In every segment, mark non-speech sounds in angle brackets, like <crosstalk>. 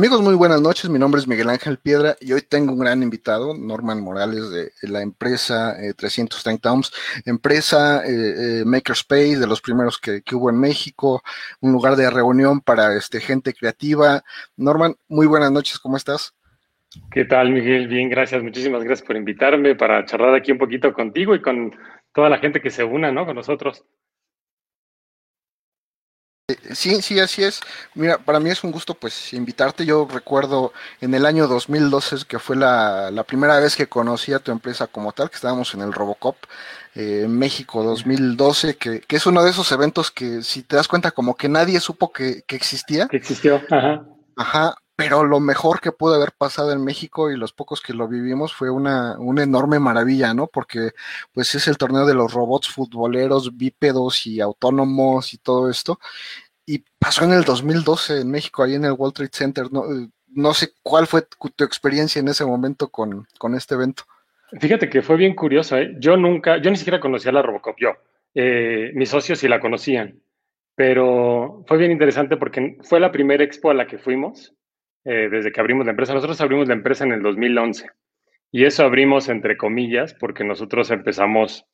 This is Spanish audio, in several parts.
Amigos, muy buenas noches. Mi nombre es Miguel Ángel Piedra y hoy tengo un gran invitado, Norman Morales de la empresa 330 eh, Ohms, empresa eh, eh, Makerspace, de los primeros que, hubo en México, un lugar de reunión para este, gente creativa. Norman, muy buenas noches, ¿cómo estás? ¿Qué tal, Miguel? Bien, gracias. Muchísimas gracias por invitarme para charlar aquí un poquito contigo y con toda la gente que se una, ¿no? Con nosotros. Sí, sí, así es. Mira, para mí es un gusto pues invitarte. Yo recuerdo en el año 2012 que fue la, primera vez que conocí a tu empresa como tal, que estábamos en el Robocop eh, en México 2012, que, que, es uno de esos eventos que si te das cuenta como que nadie supo que, que existía. Que existió, ajá. Ajá, pero lo mejor que pudo haber pasado en México y los pocos que lo vivimos fue una, una enorme maravilla, ¿no? Porque pues es el torneo de los robots futboleros bípedos y autónomos y todo esto. Y pasó en el 2012 en México, ahí en el World Trade Center. No, no sé cuál fue tu, experiencia en ese momento con, con, este evento. Fíjate que fue bien curioso, ¿eh? Yo nunca, yo ni siquiera conocía la Robocop, yo. Eh, mis socios sí la conocían, pero fue bien interesante porque fue la primera expo a la que fuimos eh, desde que abrimos la empresa. Nosotros abrimos la empresa en el 2011 y eso abrimos entre comillas porque nosotros empezamos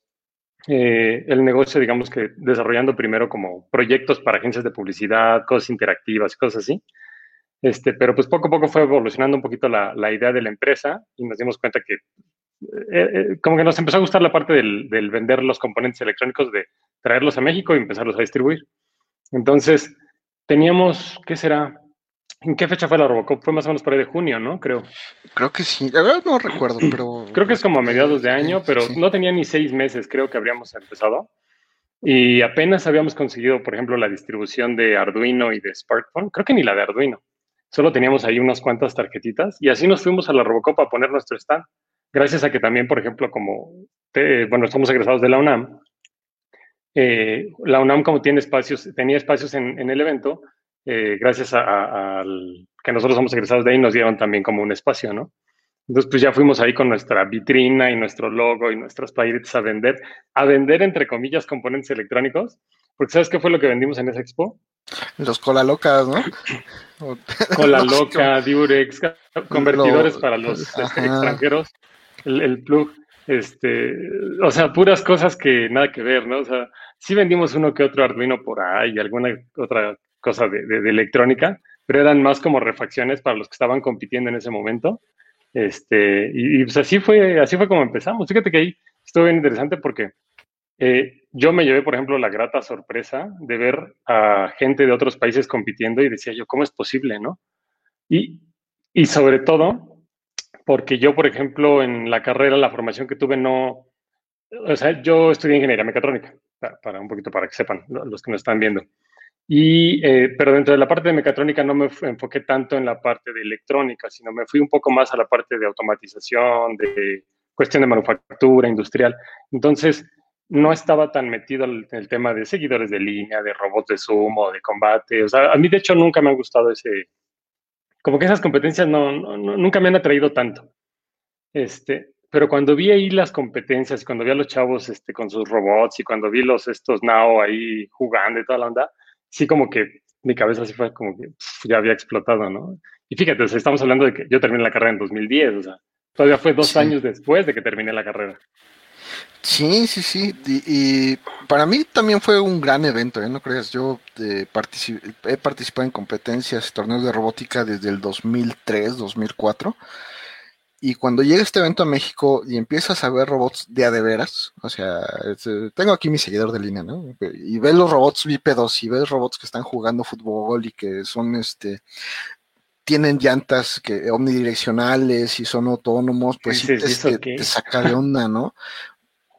eh, el negocio, digamos que desarrollando primero como proyectos para agencias de publicidad, cosas interactivas, cosas así. Este, pero pues poco a poco fue evolucionando un poquito la, la idea de la empresa y nos dimos cuenta que eh, como que nos empezó a gustar la parte del, del, vender los componentes electrónicos, de traerlos a México y empezarlos a distribuir. Entonces, teníamos, ¿qué será? ¿En qué fecha fue la Robocop? Fue más o menos por ahí de junio, ¿no? Creo. Creo que sí. La verdad no <clears throat> recuerdo, pero. Creo que es como a mediados de año, pero no tenía ni seis meses, creo que habríamos empezado. Y apenas habíamos conseguido, por ejemplo, la distribución de Arduino y de SparkFun. Creo que ni la de Arduino. Solo teníamos ahí unas cuantas tarjetitas y así nos fuimos a la Robocop a poner nuestro stand. Gracias a que también, por ejemplo, como, bueno, somos egresados de la UNAM, eh, la UNAM como tiene espacios, tenía espacios en, en el evento, eh, gracias a, que nosotros somos egresados de ahí, nos dieron también como un espacio, ¿no? Entonces, pues ya fuimos ahí con nuestra vitrina y nuestro logo y nuestras playeritas a vender, a vender, entre comillas, componentes electrónicos, porque ¿sabes qué fue lo que vendimos en esa expo? Los cola locas, ¿no? <laughs> cola loca, <laughs> Durex, convertidores para los este, extranjeros, el, el, plug, este, o sea, puras cosas que nada que ver, ¿no? O sea, sí vendimos uno que otro Arduino por ahí, alguna otra cosa de, electrónica, pero eran más como refacciones para los que estaban compitiendo en ese momento. Este, y, pues así fue, así fue como empezamos. Fíjate que ahí estuvo bien interesante porque eh, yo me llevé, por ejemplo, la grata sorpresa de ver a gente de otros países compitiendo y decía yo, ¿cómo es posible, no? Y, y sobre todo, porque yo, por ejemplo, en la carrera, la formación que tuve, no, o sea, yo estudié ingeniería mecatrónica, para, para un poquito para que sepan los que nos están viendo. Y, eh, pero dentro de la parte de mecatrónica no me enfoqué tanto en la parte de electrónica, sino me fui un poco más a la parte de automatización, de cuestión de manufactura industrial. Entonces, no estaba tan metido en el tema de seguidores de línea, de robots de sumo, de combate. O sea, a mí de hecho nunca me han gustado ese, como que esas competencias no, nunca me han atraído tanto. Este, pero cuando vi ahí las competencias, cuando vi a los chavos este, con sus robots y cuando vi los estos Nao ahí jugando y toda la onda, sí como que mi cabeza sí fue como que ya había explotado, ¿no? Y fíjate, estamos hablando de que yo terminé la carrera en 2010, o sea, todavía fue dos años después de que terminé la carrera. Sí, sí, sí. Y, para mí también fue un gran evento, ¿eh? ¿no crees? Yo eh, he participado en competencias, torneos de robótica desde el 2003, 2004. Y cuando llega este evento a México y empiezas a ver robots de a de veras, o sea, eh, tengo aquí mi seguidor de línea, ¿no? Y ves los robots bípedos y ves robots que están jugando fútbol y que son, este, tienen llantas que omnidireccionales y son autónomos, pues sí, te, saca de onda, ¿no?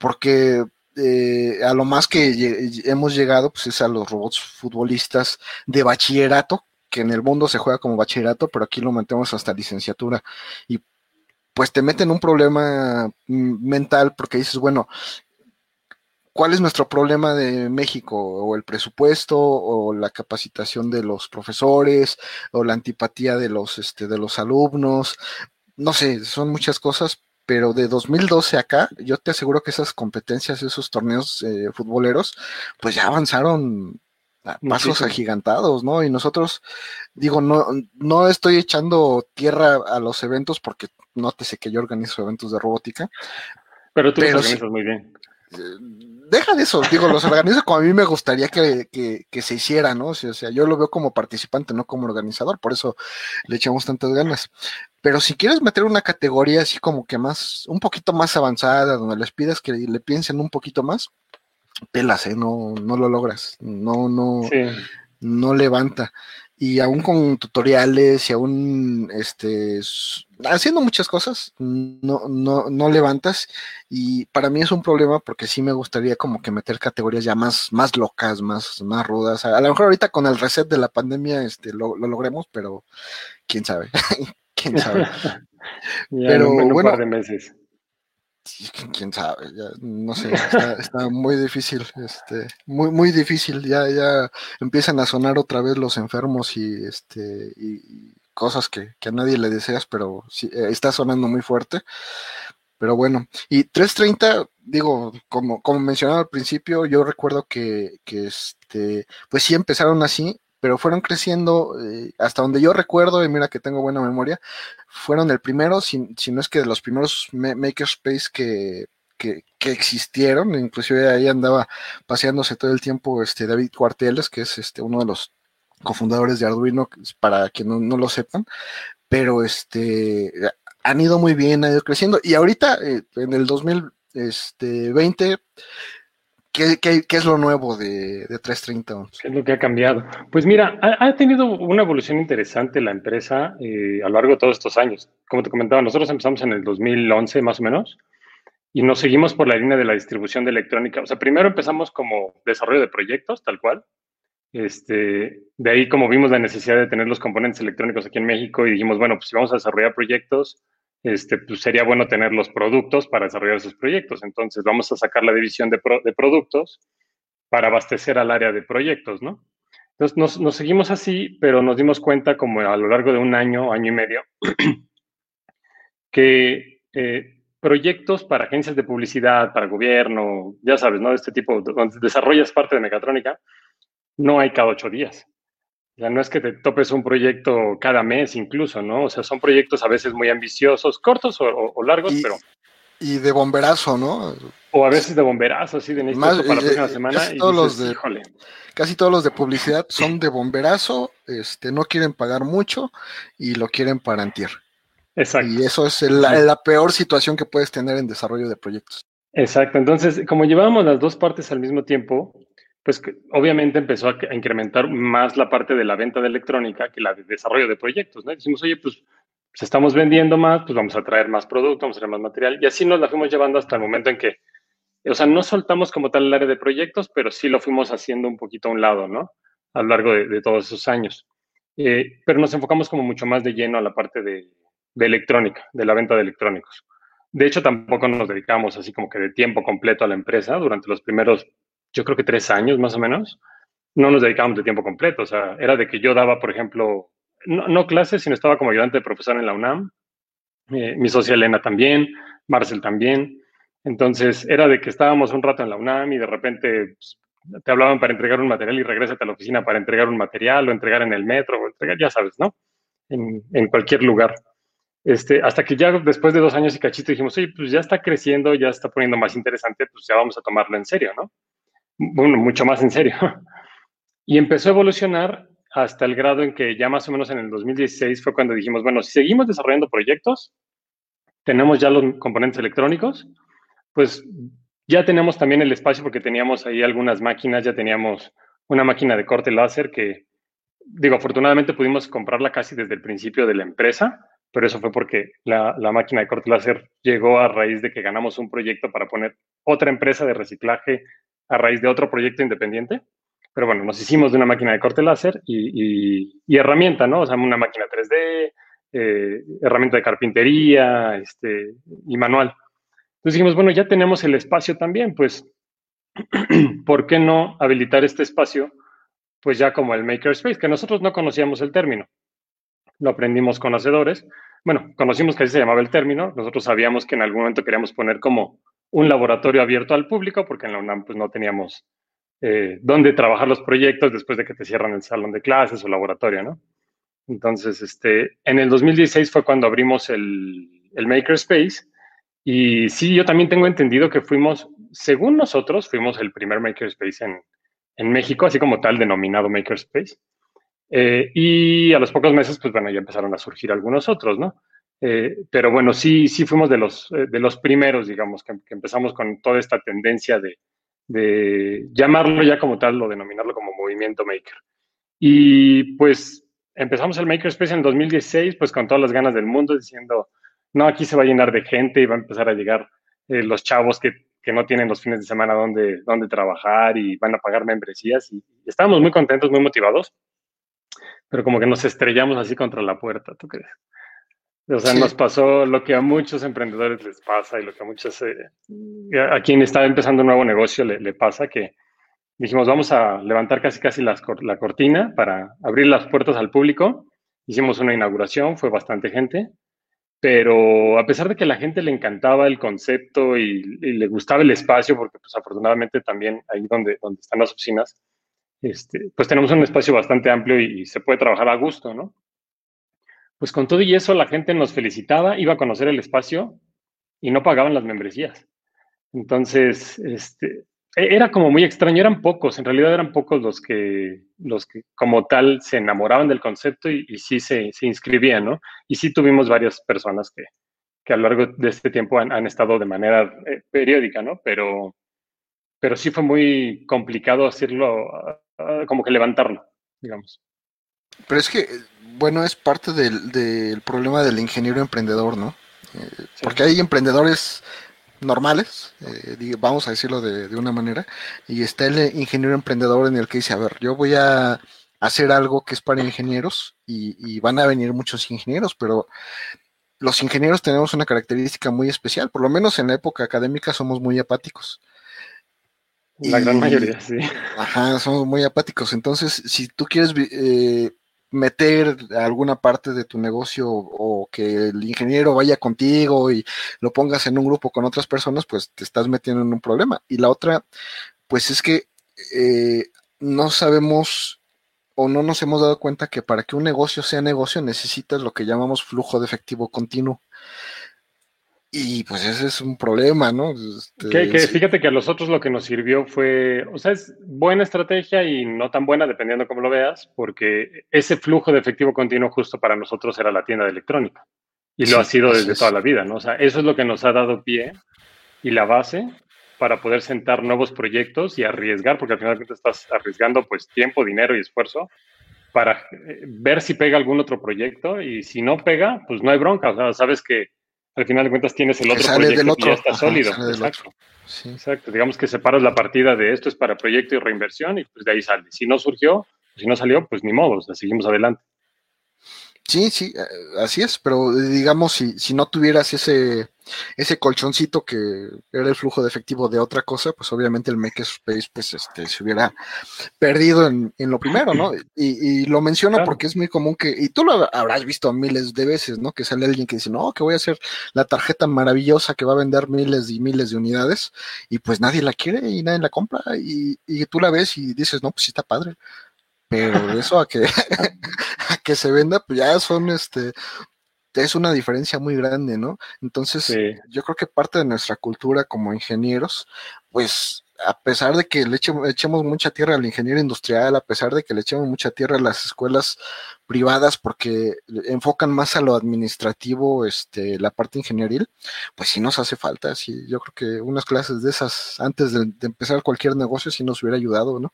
Porque eh, a lo más que hemos llegado, pues es a los robots futbolistas de bachillerato, que en el mundo se juega como bachillerato, pero aquí lo mantenemos hasta licenciatura. Y pues te meten un problema mm, mental porque dices, bueno, ¿cuál es nuestro problema de México? O el presupuesto, o la capacitación de los profesores, o la antipatía de los, este, de los alumnos. No sé, son muchas cosas, pero de 2012 acá, yo te aseguro que esas competencias, esos torneos eh, futboleros, pues ya avanzaron pasos agigantados, ¿no? Y nosotros, digo, no, no estoy echando tierra a los eventos porque nótese que yo organizo eventos de robótica. Pero tú los organizas muy bien. Eh, deja de eso, digo, los organizo como a mí me gustaría que, se hiciera, ¿no? O sea, yo lo veo como participante, no como organizador, por eso le echamos tantas ganas. Pero si quieres meter una categoría así como que más, un poquito más avanzada, donde les pidas que le piensen un poquito más, pelas, ¿eh? No, no lo logras, no, no, no levanta y aún con tutoriales y aún este, haciendo muchas cosas, no, no, no levantas. Y para mí es un problema porque sí me gustaría como que meter categorías ya más, más locas, más, más rudas. A, lo mejor ahorita con el reset de la pandemia este, lo, logremos, pero quién sabe. <laughs> quién sabe. <laughs> pero un par de meses <laughs> quién sabe, ya, no sé, está, muy difícil, este, muy, muy difícil, ya, ya empiezan a sonar otra vez los enfermos y este, y, cosas que, a nadie le deseas, pero sí, eh, está sonando muy fuerte. Pero bueno, y 330, digo, como, como mencionaba al principio, yo recuerdo que, que este, pues sí empezaron así, pero fueron creciendo eh, hasta donde yo recuerdo, y mira que tengo buena memoria, fueron el primero, si, si no es que de los primeros makerspace que, que, existieron, inclusive ahí andaba paseándose todo el tiempo este David Cuarteles, que es este uno de los cofundadores de Arduino, para quien no, lo sepan, pero este han ido muy bien, han ido creciendo, y ahorita eh, en el 2020 este, ¿Qué, es lo nuevo de, 330? ¿Qué es lo que ha cambiado? Pues mira, ha, tenido una evolución interesante la empresa eh, a lo largo de todos estos años. Como te comentaba, nosotros empezamos en el 2011 más o menos y nos seguimos por la línea de la distribución de electrónica. O sea, primero empezamos como desarrollo de proyectos, tal cual. Este, de ahí, como vimos la necesidad de tener los componentes electrónicos aquí en México y dijimos, bueno, pues si vamos a desarrollar proyectos, este, pues sería bueno tener los productos para desarrollar esos proyectos. Entonces, vamos a sacar la división de, productos para abastecer al área de proyectos, ¿no? Entonces, nos, seguimos así, pero nos dimos cuenta como a lo largo de un año, año y medio, <clears throat> que eh, proyectos para agencias de publicidad, para gobierno, ya sabes, ¿no? Este tipo, donde desarrollas parte de mecatrónica, no hay cada ocho días. Ya no es que te topes un proyecto cada mes incluso, ¿no? O sea, son proyectos a veces muy ambiciosos, cortos o, largos, pero... Y de bomberazo, ¿no? O a veces de bomberazo, sí, de necesito para la próxima eh, semana. Casi, todos los de, casi todos los de publicidad son de bomberazo, este, no quieren pagar mucho y lo quieren para antier. Exacto. Y eso es la peor situación que puedes tener en desarrollo de proyectos. Exacto. Entonces, como llevábamos las dos partes al mismo tiempo, pues obviamente empezó a, incrementar más la parte de la venta de electrónica que la de desarrollo de proyectos, ¿no? decimos, oye, pues si estamos vendiendo más, pues vamos a traer más producto, vamos a traer más material, y así nos la fuimos llevando hasta el momento en que, o sea, no soltamos como tal el área de proyectos, pero sí lo fuimos haciendo un poquito a un lado, ¿no? A lo largo de, todos esos años. Eh, pero nos enfocamos como mucho más de lleno a la parte de, de electrónica, de la venta de electrónicos. De hecho, tampoco nos dedicamos así como que de tiempo completo a la empresa. Durante los primeros yo creo que tres años más o menos, no nos dedicábamos de tiempo completo. O sea, era de que yo daba, por ejemplo, no, clases, sino estaba como ayudante de profesor en la UNAM. Eh, mi socia Elena también, Marcel también. Entonces, era de que estábamos un rato en la UNAM y de repente pues, te hablaban para entregar un material y regrésate a la oficina para entregar un material o entregar en el metro, o entregar, ya sabes, ¿no? En, en cualquier lugar. Este, hasta que ya después de dos años y cachito dijimos, oye, pues ya está creciendo, ya está poniendo más interesante, pues ya vamos a tomarlo en serio, ¿no? Bueno, mucho más en serio. <laughs> Y empezó a evolucionar hasta el grado en que ya más o menos en el 2016 fue cuando dijimos, bueno, si seguimos desarrollando proyectos, tenemos ya los componentes electrónicos, pues ya tenemos también el espacio porque teníamos ahí algunas máquinas, ya teníamos una máquina de corte láser que, digo, afortunadamente pudimos comprarla casi desde el principio de la empresa, pero eso fue porque la, la máquina de corte láser llegó a raíz de que ganamos un proyecto para poner otra empresa de reciclaje a raíz de otro proyecto independiente. Pero bueno, nos hicimos de una máquina de corte láser y, herramienta, ¿no? O sea, una máquina 3D, eh, herramienta de carpintería este, y manual. Entonces dijimos, bueno, ya tenemos el espacio también, pues, <clears throat> ¿por qué no habilitar este espacio? Pues ya como el Makerspace, que nosotros no conocíamos el término. Lo aprendimos conocedores. Bueno, conocimos que así se llamaba el término. Nosotros sabíamos que en algún momento queríamos poner como un laboratorio abierto al público, porque en la UNAM pues, no teníamos eh, dónde trabajar los proyectos después de que te cierran el salón de clases o laboratorio, ¿no? Entonces, este, en el 2016 fue cuando abrimos el, el Makerspace y sí, yo también tengo entendido que fuimos, según nosotros, fuimos el primer Makerspace en, en México, así como tal denominado Makerspace. Eh, y a los pocos meses, pues bueno, ya empezaron a surgir algunos otros, ¿no? Eh, pero bueno, sí, sí fuimos de los, eh, de los primeros, digamos, que, empezamos con toda esta tendencia de, de, llamarlo ya como tal o denominarlo como movimiento maker. Y pues empezamos el Makerspace en 2016, pues con todas las ganas del mundo, diciendo, no, aquí se va a llenar de gente y va a empezar a llegar los chavos que, que, no tienen los fines de semana donde, donde trabajar y van a pagar membresías. Y estábamos muy contentos, muy motivados pero como que nos estrellamos así contra la puerta, ¿tú crees? O sea, nos pasó lo que a muchos emprendedores les pasa y lo que a muchos, eh, a quien está empezando un nuevo negocio le, pasa, que dijimos, vamos a levantar casi casi la cortina para abrir las puertas al público. Hicimos una inauguración, fue bastante gente, pero a pesar de que a la gente le encantaba el concepto y, y le gustaba el espacio, porque pues afortunadamente también ahí donde, donde están las oficinas, este, pues tenemos un espacio bastante amplio y, se puede trabajar a gusto, ¿no? Pues con todo y eso la gente nos felicitaba, iba a conocer el espacio y no pagaban las membresías. Entonces, este, e, era como muy extraño, eran pocos, en realidad eran pocos los que, los que como tal se enamoraban del concepto y, sí se, se, inscribían, ¿no? Y sí tuvimos varias personas que, que a lo largo de este tiempo han, estado de manera eh, periódica, ¿no? Pero, pero sí fue muy complicado hacerlo Ah, como que levantarlo, digamos. Pero es que, bueno, es parte del, problema del ingeniero emprendedor, ¿no? Eh, porque hay emprendedores normales, eh, vamos a decirlo de, una manera, y está el ingeniero emprendedor en el que dice, a ver, yo voy a hacer algo que es para ingenieros y, y van a venir muchos ingenieros, pero los ingenieros tenemos una característica muy especial, por lo menos en la época académica somos muy apáticos. La gran mayoría, sí. Ajá, somos muy apáticos. Entonces, si tú quieres eh, meter alguna parte de tu negocio o que el ingeniero vaya contigo y lo pongas en un grupo con otras personas, pues te estás metiendo en un problema. Y la otra, pues es que eh, no sabemos o no nos hemos dado cuenta que para que un negocio sea negocio necesitas lo que llamamos flujo de efectivo continuo. Y pues ese es un problema, ¿no? Este, que, fíjate que a nosotros lo que nos sirvió fue, o sea, es buena estrategia y no tan buena, dependiendo cómo lo veas, porque ese flujo de efectivo continuo justo para nosotros era la tienda de electrónica. Y lo ha sido desde toda la vida, ¿no? O sea, eso es lo que nos ha dado pie y la base para poder sentar nuevos proyectos y arriesgar, porque al final estás arriesgando pues tiempo, dinero y esfuerzo para eh, ver si pega algún otro proyecto y si no pega, pues no hay bronca, o sea, sabes que al final de cuentas tienes el otro proyecto que ya está sólido. Exacto. Exacto. Digamos que separas la partida de esto es para proyecto y reinversión y pues de ahí sale. Si no surgió, si no salió, pues ni modo, o sea, seguimos adelante. Sí, sí, eh, así es, pero digamos, si, si no tuvieras ese, ese colchoncito que era el flujo de efectivo de otra cosa, pues obviamente el Makerspace pues este, se hubiera perdido en, lo primero, ¿no? Y, lo menciono porque es muy común que, y tú lo habrás visto miles de veces, ¿no? Que sale alguien que dice, no, que voy a hacer la tarjeta maravillosa que va a vender miles y miles de unidades, y pues nadie la quiere y nadie la compra, y, y tú la ves y dices, no, pues sí está padre pero eso a que, <laughs> que se venda, pues ya son este es una diferencia muy grande, ¿no? Entonces, yo creo que parte de nuestra cultura como ingenieros, pues a pesar de que le echemos, mucha tierra al ingeniero industrial, a pesar de que le echemos mucha tierra a las escuelas privadas porque enfocan más a lo administrativo, este, la parte ingenieril, pues sí nos hace falta, sí, yo creo que unas clases de esas antes de, de empezar cualquier negocio sí nos hubiera ayudado, ¿no?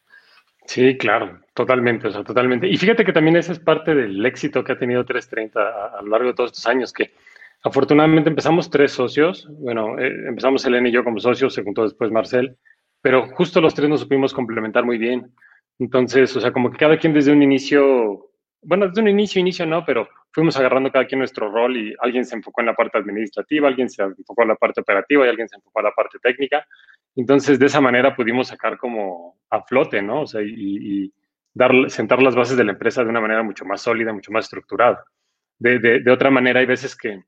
Sí, claro, totalmente, o sea, totalmente. Y fíjate que también ese es parte del éxito que ha tenido 330 a, a lo largo de todos estos años, que afortunadamente empezamos tres socios, bueno, eh, empezamos Elena y yo como socios, se juntó después Marcel, pero justo los tres nos supimos complementar muy bien. Entonces, o sea, como que cada quien desde un inicio, bueno, desde un inicio, inicio no, pero fuimos agarrando cada quien nuestro rol y alguien se enfocó en la parte administrativa, alguien se enfocó en la parte operativa y alguien se enfocó en la parte técnica. Entonces, de esa manera pudimos sacar como a flote, ¿no? O sea, y, dar, sentar las bases de la empresa de una manera mucho más sólida, mucho más estructurada. De, de, otra manera, hay veces que,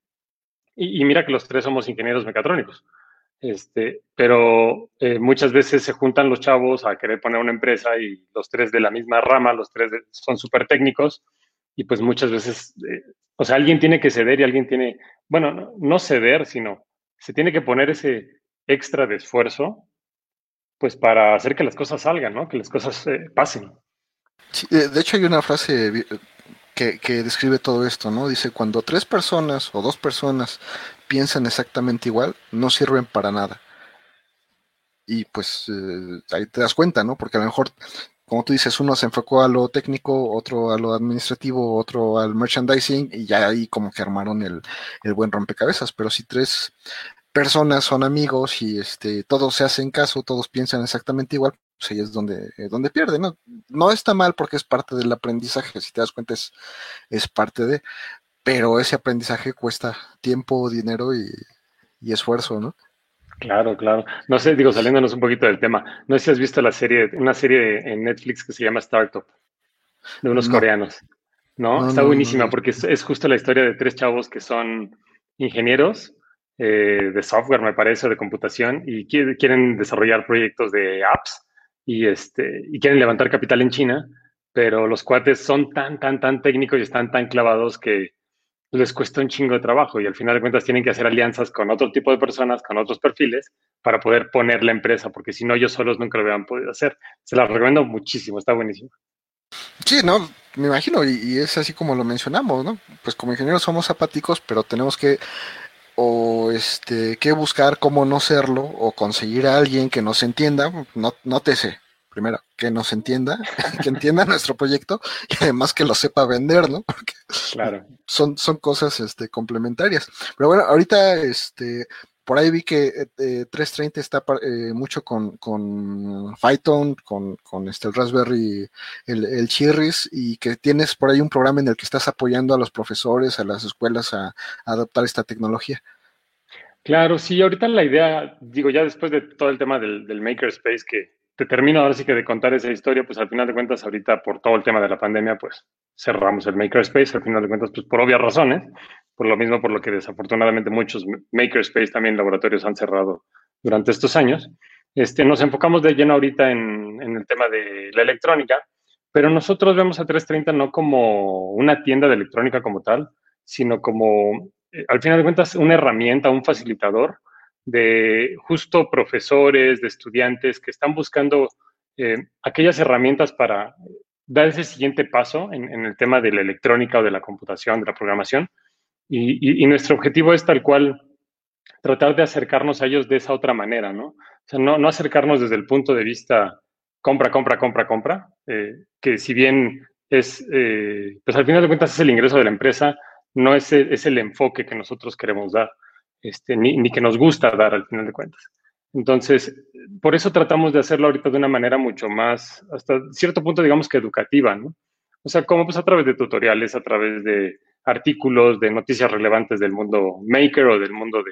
y, mira que los tres somos ingenieros mecatrónicos, Este, pero eh, muchas veces se juntan los chavos a querer poner una empresa y los tres de la misma rama, los tres son súper técnicos y pues muchas veces, eh, o sea, alguien tiene que ceder y alguien tiene, bueno, no, ceder, sino se tiene que poner ese extra de esfuerzo pues para hacer que las cosas salgan, ¿no? Que las cosas eh, pasen. de hecho hay una frase que, que, describe todo esto, ¿no? Dice, cuando tres personas o dos personas piensan exactamente igual, no sirven para nada. Y pues eh, ahí te das cuenta, ¿no? Porque a lo mejor, como tú dices, uno se enfocó a lo técnico, otro a lo administrativo, otro al merchandising, y ya ahí como que armaron el, el buen rompecabezas. Pero si tres personas son amigos y este todos se hacen caso, todos piensan exactamente igual, pues ahí es donde, eh, donde pierden, ¿no? No está mal porque es parte del aprendizaje, si te das cuenta es, es parte de, pero ese aprendizaje cuesta tiempo, dinero y, esfuerzo, ¿no? Claro, claro. No sé, digo, saliéndonos un poquito del tema, no sé si has visto la serie, una serie en Netflix que se llama Startup, de unos coreanos. ¿No? Está buenísima porque es, justo la historia de tres chavos que son ingenieros eh, de software, me parece, de computación, y quieren desarrollar proyectos de apps y, este, y quieren levantar capital en China, pero los cuates son tan, tan, tan técnicos y están tan clavados que les cuesta un chingo de trabajo y al final de cuentas tienen que hacer alianzas con otro tipo de personas, con otros perfiles, para poder poner la empresa, porque si no, ellos solos nunca lo hubieran podido hacer. Se la recomiendo muchísimo, está buenísimo. Sí, no, me imagino, y, es así como lo mencionamos, ¿no? Pues como ingenieros somos apáticos, pero tenemos que o este que buscar cómo no serlo o conseguir a alguien que nos entienda, no, no te sé, primero, que nos entienda, <laughs> que entienda nuestro proyecto y además que lo sepa vender, ¿no? Porque claro. son, son cosas este, complementarias. Pero bueno, ahorita este, por ahí vi que 330 eh, está eh, mucho con, con Python, con, con este, el Raspberry, el, el Chirris, y que tienes por ahí un programa en el que estás apoyando a los profesores, a las escuelas a, a adoptar esta tecnología. Claro, sí, ahorita la idea, digo, ya después de todo el tema del, del Makerspace que, te termino ahora sí que de contar esa historia, pues al final de cuentas, ahorita por todo el tema de la pandemia, pues cerramos el Makerspace, al final de cuentas, pues por obvias razones, por lo mismo por lo que desafortunadamente muchos Makerspace también laboratorios han cerrado durante estos años. Este, nos enfocamos de lleno ahorita en, en el tema de la electrónica, pero nosotros vemos a 330 no como una tienda de electrónica como tal, sino como, al final de cuentas, una herramienta, un facilitador de justo profesores, de estudiantes que están buscando eh, aquellas herramientas para dar ese siguiente paso en, el tema de la electrónica o de la computación, de la programación. Y, nuestro objetivo es tal cual tratar de acercarnos a ellos de esa otra manera, ¿no? O sea, no, no acercarnos desde el punto de vista compra, compra, compra, compra, eh, que si bien es, eh, pues al final de cuentas es el ingreso de la empresa, no es es el enfoque que nosotros queremos dar. Este, ni, que nos gusta dar al final de cuentas. Entonces, por eso tratamos de hacerlo ahorita de una manera mucho más, hasta cierto punto, digamos que educativa, ¿no? O sea, como pues a través de tutoriales, a través de artículos, de noticias relevantes del mundo Maker o del mundo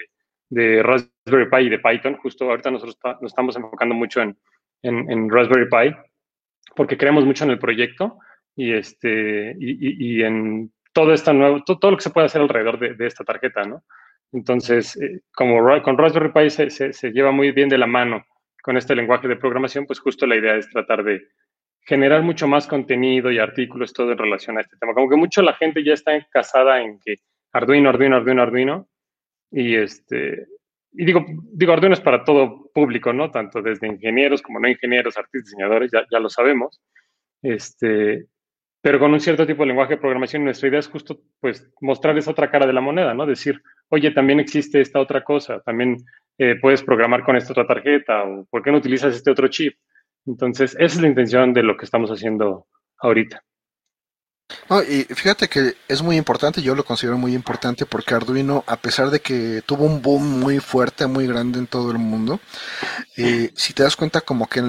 de, Raspberry Pi y de Python. Justo ahorita nosotros nos estamos enfocando mucho en, en, Raspberry Pi porque creemos mucho en el proyecto y, este, y, en todo, esta nuevo, todo, lo que se puede hacer alrededor de, esta tarjeta, ¿no? Entonces, eh, como con Raspberry Pi se, lleva muy bien de la mano con este lenguaje de programación, pues justo la idea es tratar de generar mucho más contenido y artículos todo en relación a este tema. Como que mucho la gente ya está casada en que Arduino, Arduino, Arduino, Arduino. Y este, y digo, digo, Arduino es para todo público, ¿no? Tanto desde ingenieros como no ingenieros, artistas, diseñadores, ya, ya lo sabemos. Este, pero con un cierto tipo de lenguaje de programación, nuestra idea es justo, pues, mostrar esa otra cara de la moneda, ¿no? Decir, oye, también existe esta otra cosa, también eh, puedes programar con esta otra tarjeta, o ¿por qué no utilizas este otro chip? Entonces, esa es la intención de lo que estamos haciendo ahorita. y fíjate que es muy importante, yo lo considero muy importante porque Arduino, a pesar de que tuvo un boom muy fuerte, muy grande en todo el mundo, eh, si te das cuenta como que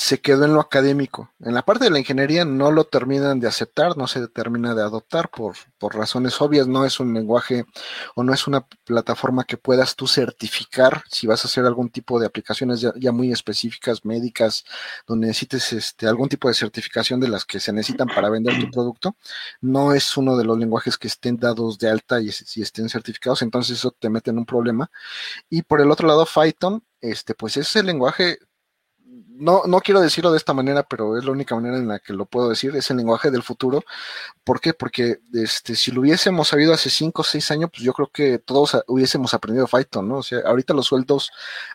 se quedó en lo académico. En la parte de la ingeniería no lo terminan de aceptar, no se termina de adoptar por, por razones obvias, no es un lenguaje o no es una plataforma que puedas tú certificar si vas a hacer algún tipo de aplicaciones ya, muy específicas, médicas, donde necesites este, algún tipo de certificación de las que se necesitan para vender tu producto. No es uno de los lenguajes que estén dados de alta y, si estén certificados, entonces eso te mete en un problema. Y por el otro lado, Python, este, pues es el lenguaje no, no quiero decirlo de esta manera, pero es la única manera en la que lo puedo decir, es el lenguaje del futuro. ¿Por qué? Porque este, si lo hubiésemos sabido hace 5 o 6 años, pues yo creo que todos hubiésemos aprendido Python, ¿no? O sea, ahorita los sueldos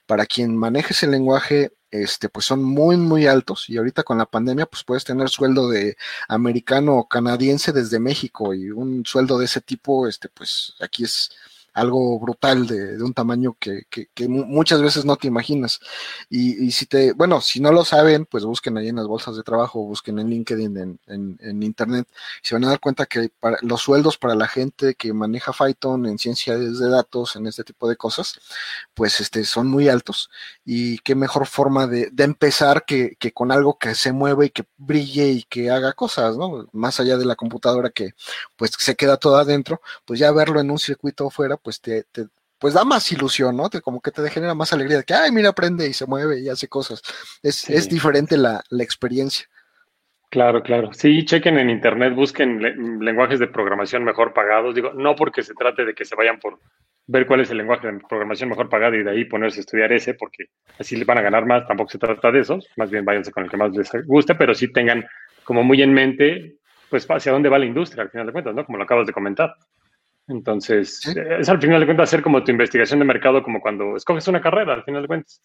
para quien maneje ese lenguaje, este, pues son muy, muy altos. Y ahorita con la pandemia, pues puedes tener sueldo de americano o canadiense desde México y un sueldo de ese tipo, este, pues aquí es algo brutal de, un tamaño que, muchas veces no te imaginas. Y, si te, bueno, si no lo saben, pues busquen ahí en las bolsas de trabajo, busquen en LinkedIn, en, Internet, y se van a dar cuenta que para, los sueldos para la gente que maneja Python en ciencias de datos, en este tipo de cosas, pues este, son muy altos. Y qué mejor forma de, empezar que, con algo que se mueve y que brille y que haga cosas, ¿no? Más allá de la computadora que pues se queda todo adentro, pues ya verlo en un circuito afuera, pues te, pues da más ilusión, ¿no? Te, como que te genera más alegría de que, ay, mira, aprende y se mueve y hace cosas. Es, es diferente la, experiencia. Claro, claro. Sí, chequen en internet, busquen lenguajes de programación mejor pagados. Digo, no porque se trate de que se vayan por ver cuál es el lenguaje de programación mejor pagado y de ahí ponerse a estudiar ese, porque así les van a ganar más. Tampoco se trata de eso. Más bien váyanse con el que más les guste, pero sí tengan como muy en mente, pues, hacia dónde va la industria, al final de cuentas, ¿no? Como lo acabas de comentar. Entonces, es al final de cuentas hacer como tu investigación de mercado, como cuando escoges una carrera, al final de cuentas.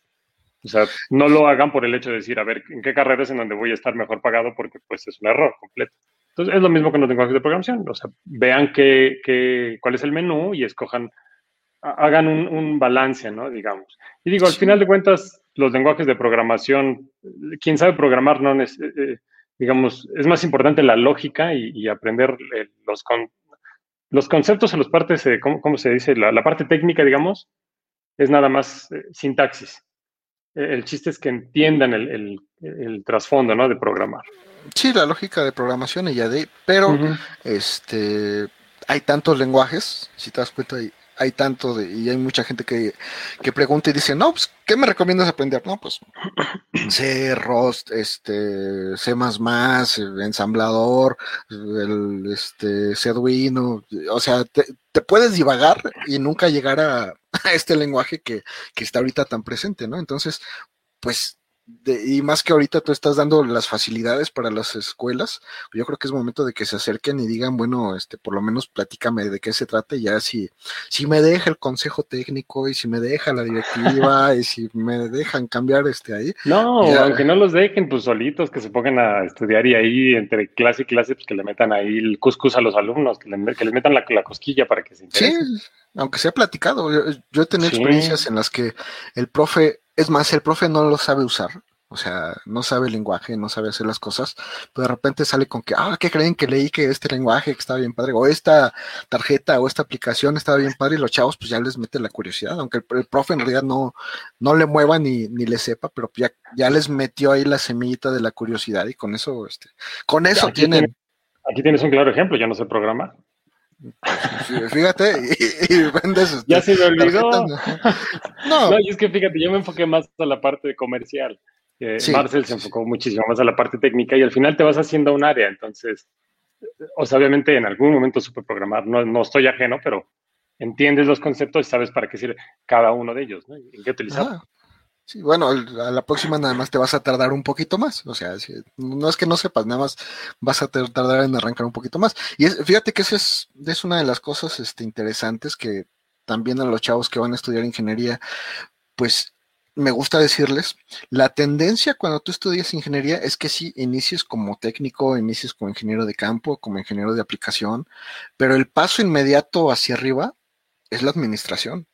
O sea, no lo hagan por el hecho de decir, a ver, ¿en qué carrera es en donde voy a estar mejor pagado? Porque pues es un error completo. Entonces, es lo mismo con los lenguajes de programación. O sea, vean qué, qué, cuál es el menú y escojan, hagan un, balance, ¿no? Digamos. Y digo, al final de cuentas, los lenguajes de programación, quien sabe programar, no es, eh, eh, digamos, es más importante la lógica y, aprender eh, los, con, los conceptos o las partes, eh, ¿cómo, se dice? La, parte técnica, digamos, es nada más eh, sintaxis. E, el chiste es que entiendan el, trasfondo, ¿no? De programar. Sí, la lógica de programación y ya de, pero este hay tantos lenguajes, si te das cuenta, hay, hay tanto de, y hay mucha gente que, que, pregunta y dice, no, pues, ¿qué me recomiendas aprender? No, pues <clears throat> C, Rust, este, C++, ensamblador, el, este, Arduino, o sea, te, puedes divagar y nunca llegar a, <laughs> a este lenguaje que, que, está ahorita tan presente, ¿no? Entonces, pues y más que ahorita tú estás dando las facilidades para las escuelas, yo creo que es momento de que se acerquen y digan, bueno, este, por lo menos platícame de qué se trata y ya si, si me deja el consejo técnico y si me deja la directiva <laughs> y si me dejan cambiar este ahí. No, aunque no los dejen, pues solitos que se pongan a estudiar y ahí entre clase y clase, pues que le metan ahí el cuscus a los alumnos, que, le, que les metan la, la, cosquilla para que se interesen. Sí, aunque sea platicado, yo, he tenido experiencias en las que el profe es más, el profe no lo sabe usar, o sea, no sabe el lenguaje, no sabe hacer las cosas, pero de repente sale con que, ah, ¿qué creen que leí que este lenguaje que estaba bien padre? O esta tarjeta o esta aplicación estaba bien padre y los chavos pues ya les mete la curiosidad, aunque el, profe en realidad no, no le mueva ni, ni le sepa, pero ya, ya les metió ahí la semillita de la curiosidad y con eso, este, con eso tienen... aquí tienes un claro ejemplo, ya no sé programar. Fíjate, y, vendes. Ya se me olvidó. No. y es que fíjate, yo me enfoqué más a la parte comercial. Marcel se enfocó muchísimo más a la parte técnica y al final te vas haciendo un área. Entonces, o sea, obviamente en algún momento supe programar, no, no estoy ajeno, pero entiendes los conceptos y sabes para qué sirve cada uno de ellos, ¿no? ¿En qué utilizarlo? Sí, bueno, a la próxima nada más te vas a tardar un poquito más. O sea, no es que no sepas, nada más vas a tardar en arrancar un poquito más. Y fíjate que esa es, es una de las cosas este, interesantes que también a los chavos que van a estudiar ingeniería, pues me gusta decirles, la tendencia cuando tú estudias ingeniería es que sí, inicies como técnico, inicies como ingeniero de campo, como ingeniero de aplicación, pero el paso inmediato hacia arriba es la administración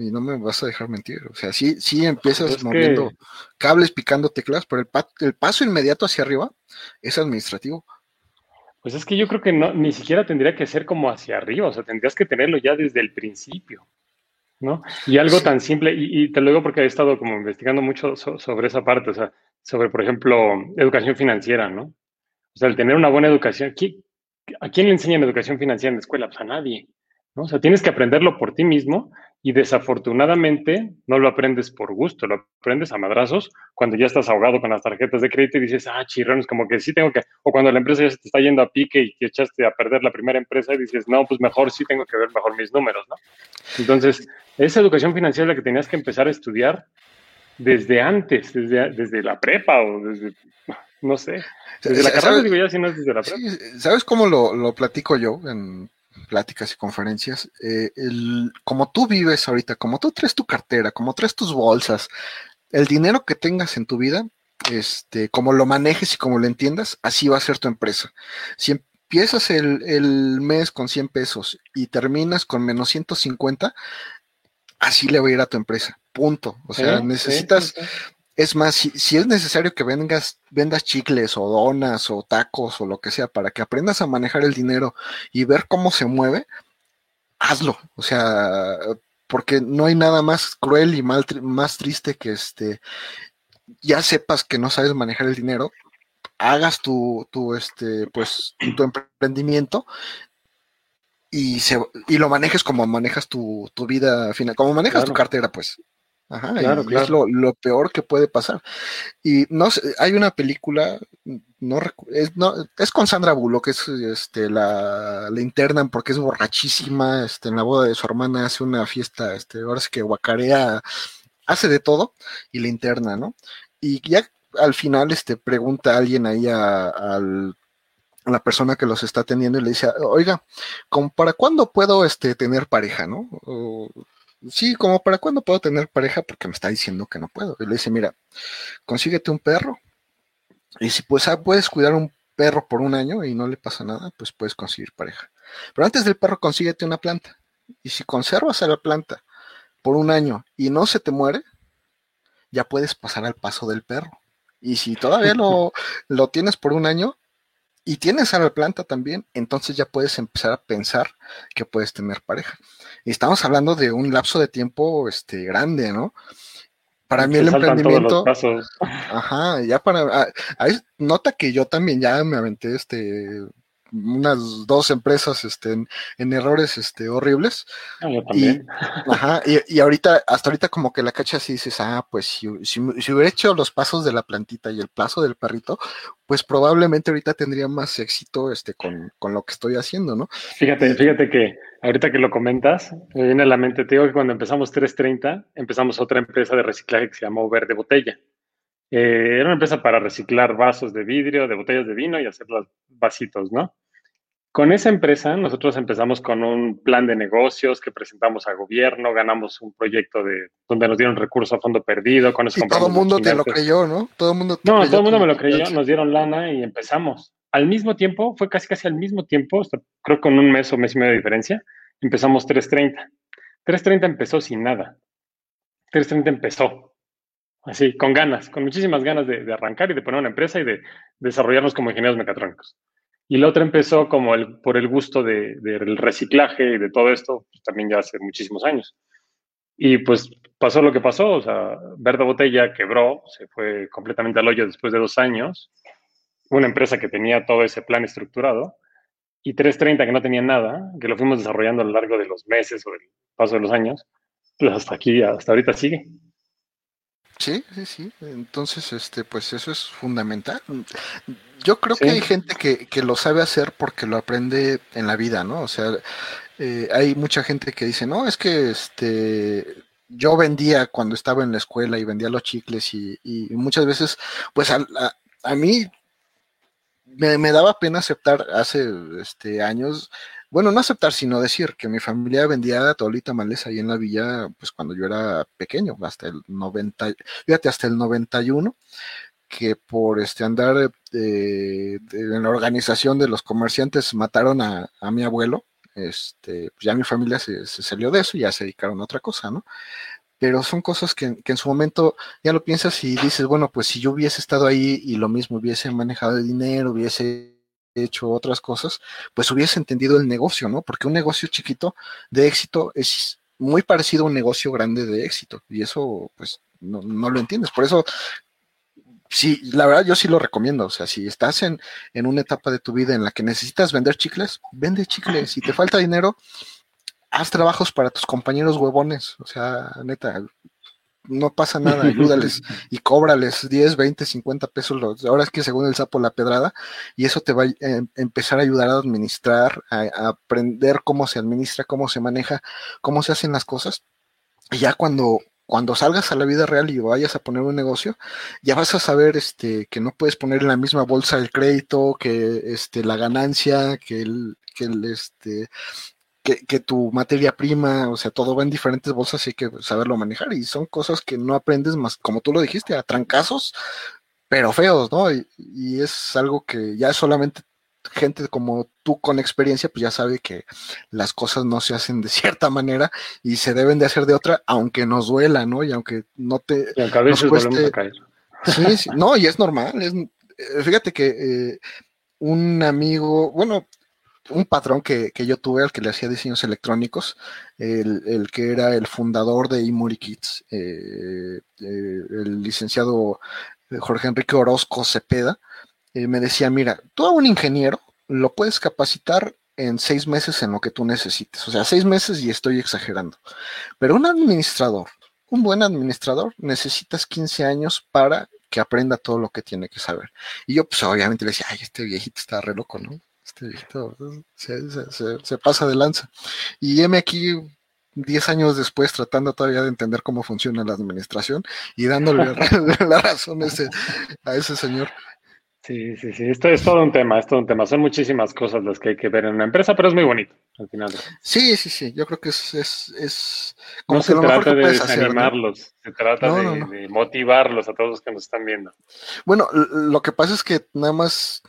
y no me vas a dejar mentir. O sea, sí, sí empiezas moviendo cables, picando teclas, pero el, el, paso inmediato hacia arriba es administrativo. Pues es que yo creo que no, ni siquiera tendría que ser como hacia arriba, o sea, tendrías que tenerlo ya desde el principio. ¿no? Y algo tan simple, y, te lo digo porque he estado como investigando mucho sobre esa parte, o sea, sobre, por ejemplo, educación financiera, ¿no? O sea, el tener una buena educación, ¿a quién le enseñan educación financiera en la escuela? Pues a nadie, ¿no? O sea, tienes que aprenderlo por ti mismo y desafortunadamente no lo aprendes por gusto, lo aprendes a madrazos cuando ya estás ahogado con las tarjetas de crédito y dices, ah, chirrones, como que sí tengo que, o cuando la empresa ya se te está yendo a pique y te echaste a perder la primera empresa y dices, no, pues mejor sí tengo que ver mejor mis números, ¿no? Entonces, esa educación financiera la que tenías que empezar a estudiar desde antes, desde, desde la prepa o desde, no sé, desde la carrera, digo ya, si no es desde la prepa. ¿Sabes cómo lo, lo platico yo en pláticas y conferencias, eh, el, como tú vives ahorita, como tú traes tu cartera, como traes tus bolsas, el dinero que tengas en tu vida, este, como lo manejes y como lo entiendas, así va a ser tu empresa. Si empiezas el, el mes con 100 pesos y terminas con menos 150, así le va a ir a tu empresa. Punto. O sea, necesitas, es más, si, es necesario que vengas, vendas chicles o donas o tacos o lo que sea para que aprendas a manejar el dinero y ver cómo se mueve, hazlo. O sea, porque no hay nada más cruel y mal, más triste que este, ya sepas que no sabes manejar el dinero, hagas tu, tu este, pues, tu emprendimiento y, se, y lo manejes como manejas tu, tu vida final, como manejas tu cartera, pues. Ajá, claro, claro. es lo, peor que puede pasar. Y no sé, hay una película, no es, no, es con Sandra Bullock, que es este, la, la internan porque es borrachísima, este, en la boda de su hermana hace una fiesta, este, ahora es que guacarea, hace de todo y la interna, ¿no? Y ya al final, este, pregunta a alguien ahí a, a la persona que los está atendiendo y le dice, oiga, ¿para cuándo puedo este, tener pareja, no? Sí, como para cuándo puedo tener pareja porque me está diciendo que no puedo. Y le dice, mira, consíguete un perro y si pues ah, puedes cuidar un perro por un año y no le pasa nada, pues puedes conseguir pareja. Pero antes del perro consíguete una planta y si conservas a la planta por un año y no se te muere, ya puedes pasar al paso del perro. Y si todavía lo, <laughs> lo tienes por un año, y tienes a la planta también, entonces ya puedes empezar a pensar que puedes tener pareja. Y estamos hablando de un lapso de tiempo este, grande, ¿no? Para mí el emprendimiento. Ajá, ya para. Ah, nota que yo también ya me aventé este unas dos empresas este, en, errores este, horribles. Ah, y, <laughs> ajá, y, ahorita, hasta ahorita como que la cacha y dices, ah, pues si, si, hubiera hecho los pasos de la plantita y el plazo del perrito, pues probablemente ahorita tendría más éxito este, con, con lo que estoy haciendo, ¿no? Fíjate, fíjate que ahorita que lo comentas, me viene a la mente, te digo que cuando empezamos 330, empezamos otra empresa de reciclaje que se llamó Verde Botella. Eh, era una empresa para reciclar vasos de vidrio, de botellas de vino y hacer los vasitos, ¿no? Con esa empresa nosotros empezamos con un plan de negocios que presentamos al gobierno, ganamos un proyecto de donde nos dieron recursos a fondo perdido, con eso y todo el mundo te lo creyó, ¿no? Todo el mundo No, todo el mundo me lo creyó, nos dieron lana y empezamos. Al mismo tiempo, fue casi casi al mismo tiempo, creo con un mes o mes y medio de diferencia, empezamos 330. 330 empezó sin nada. 330 empezó así, con ganas, con muchísimas ganas de, de arrancar y de poner una empresa y de desarrollarnos como ingenieros mecatrónicos. Y la otra empezó como el, por el gusto del de, reciclaje y de todo esto, pues, también ya hace muchísimos años. Y pues pasó lo que pasó, o sea, Verde Botella quebró, se fue completamente al hoyo después de dos años. Una empresa que tenía todo ese plan estructurado y 330 que no tenía nada, que lo fuimos desarrollando a lo largo de los meses o del paso de los años, pues hasta aquí, hasta ahorita sigue. Sí, sí, sí. Entonces, este, pues eso es fundamental. Yo creo que hay gente que, que, lo sabe hacer porque lo aprende en la vida, ¿no? O sea, eh, hay mucha gente que dice, no, es que este, yo vendía cuando estaba en la escuela y vendía los chicles y, y muchas veces, pues a, a, mí me, me, daba pena aceptar hace este, años bueno, no aceptar, sino decir que mi familia vendía tolita maleza ahí en la villa, pues cuando yo era pequeño, hasta el 90, fíjate, hasta el 91, que por este andar eh, en la organización de los comerciantes mataron a, mi abuelo, este, pues ya mi familia se, salió de eso y ya se dedicaron a otra cosa, ¿no? Pero son cosas que, que, en su momento ya lo piensas y dices, bueno, pues si yo hubiese estado ahí y lo mismo, hubiese manejado el dinero, hubiese hecho otras cosas, pues hubiese entendido el negocio, ¿no? Porque un negocio chiquito de éxito es muy parecido a un negocio grande de éxito. Y eso, pues, no, lo entiendes. Por eso sí, la verdad yo sí lo recomiendo. O sea, si estás en, en, una etapa de tu vida en la que necesitas vender chicles, vende chicles. Si te falta dinero, haz trabajos para tus compañeros huevones. O sea, neta, no pasa <laughs> nada, ayúdales y cóbrales 10, 20, 50 pesos. Ahora es que según el sapo la pedrada, y eso te va a em, empezar a ayudar a administrar, a, a, aprender cómo se administra, cómo se maneja, cómo se hacen las cosas. Y ya cuando, cuando salgas a la vida real y vayas a poner un negocio, ya vas a saber este, que no puedes poner en la misma bolsa el crédito, que este, la ganancia, que el, que el, este, que, tu materia prima, o sea, todo va en diferentes bolsas hay que saberlo manejar. Y son cosas que no aprendes más, como tú lo dijiste, a trancazos, pero feos, ¿no? Y, y es algo que ya solamente gente como tú con experiencia, pues ya sabe que las cosas no se hacen de <laughs> cierta manera y se deben de hacer de otra, aunque nos duela, ¿no? Y aunque no te... Y a veces cueste... a caer. Sí, sí, no, y es normal. Es, eh, fíjate que eh, un amigo, bueno, un patrón que, que, yo tuve al que le hacía diseños electrónicos, el, el que era el fundador de Imuri Kids, eh, eh, el licenciado Jorge Enrique Orozco Cepeda, eh, me decía, mira, tú a un ingeniero lo puedes capacitar en seis meses en lo que tú necesites, o sea, seis meses y estoy exagerando, pero un administrador, un buen administrador, necesitas 15 años para que aprenda todo lo que tiene que saber. Y yo, pues obviamente le decía, ay, este viejito está re loco, ¿no? Este se, pasa de lanza. Y heme aquí 10 años después tratando todavía de entender cómo funciona la administración y dándole la <laughs> <laughs> razón a ese señor. Sí, sí, sí, esto es todo un tema, es todo un tema. Son muchísimas cosas las que hay que ver en una empresa, pero es muy bonito al final. Sí, sí, sí, yo creo que es... es, es como no se trata de desanimarlos, se trata de, motivarlos a todos los que nos están viendo. Bueno, lo que pasa es que nada más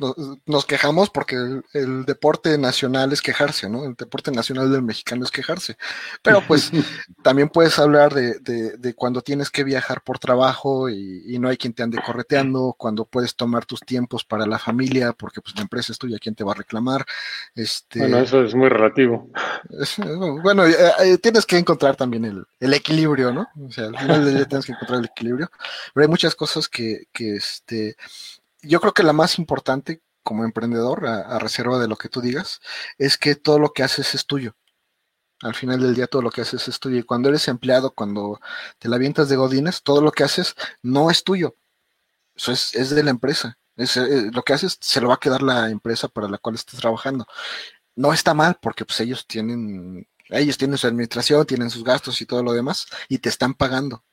nos, quejamos porque el, deporte nacional es quejarse, ¿no? El deporte nacional del mexicano es quejarse. Pero pues <laughs> también puedes hablar de, de, cuando tienes que viajar por trabajo y, y no hay quien te ande correteando, cuando puedes tomar tus tiempos para la familia, porque pues la empresa es tuya, ¿quién te va a reclamar? Este, bueno, eso es muy relativo. bueno, eh, eh, tienes que encontrar también el, equilibrio, ¿no? O sea, al final del día tienes que encontrar el equilibrio. Pero hay muchas cosas que, que este, yo creo que la más importante como emprendedor, a, reserva de lo que tú digas, es que todo lo que haces es tuyo. Al final del día todo lo que haces es tuyo. Y cuando eres empleado, cuando te la avientas de godines, todo lo que haces no es tuyo. Eso es, es de la empresa. Es, eh, lo que haces se lo va a quedar la empresa para la cual estés trabajando. No está mal porque pues ellos tienen, ellos tienen su administración, tienen sus gastos y todo lo demás y te están pagando.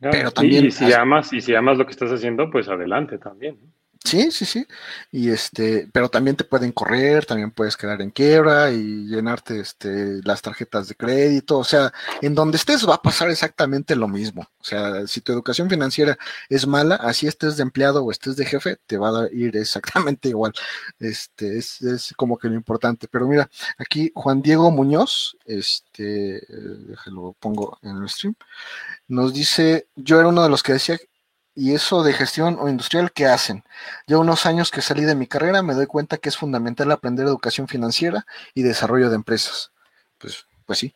Pero también y, si amas y si amas lo que estás haciendo, pues adelante también. Sí, sí, sí. Y este, pero también te pueden correr, también puedes quedar en quiebra y llenarte este, las tarjetas de crédito. O sea, en donde estés va a pasar exactamente lo mismo. O sea, si tu educación financiera es mala, así estés de empleado o estés de jefe, te va a ir exactamente igual. Este, es, es como que lo importante. Pero mira, aquí Juan Diego Muñoz, este, lo pongo en el stream, nos dice, yo era uno de los que decía y eso de gestión o industrial, ¿qué hacen? Ya unos años que salí de mi carrera me doy cuenta que es fundamental aprender educación financiera y desarrollo de empresas. Pues, pues sí.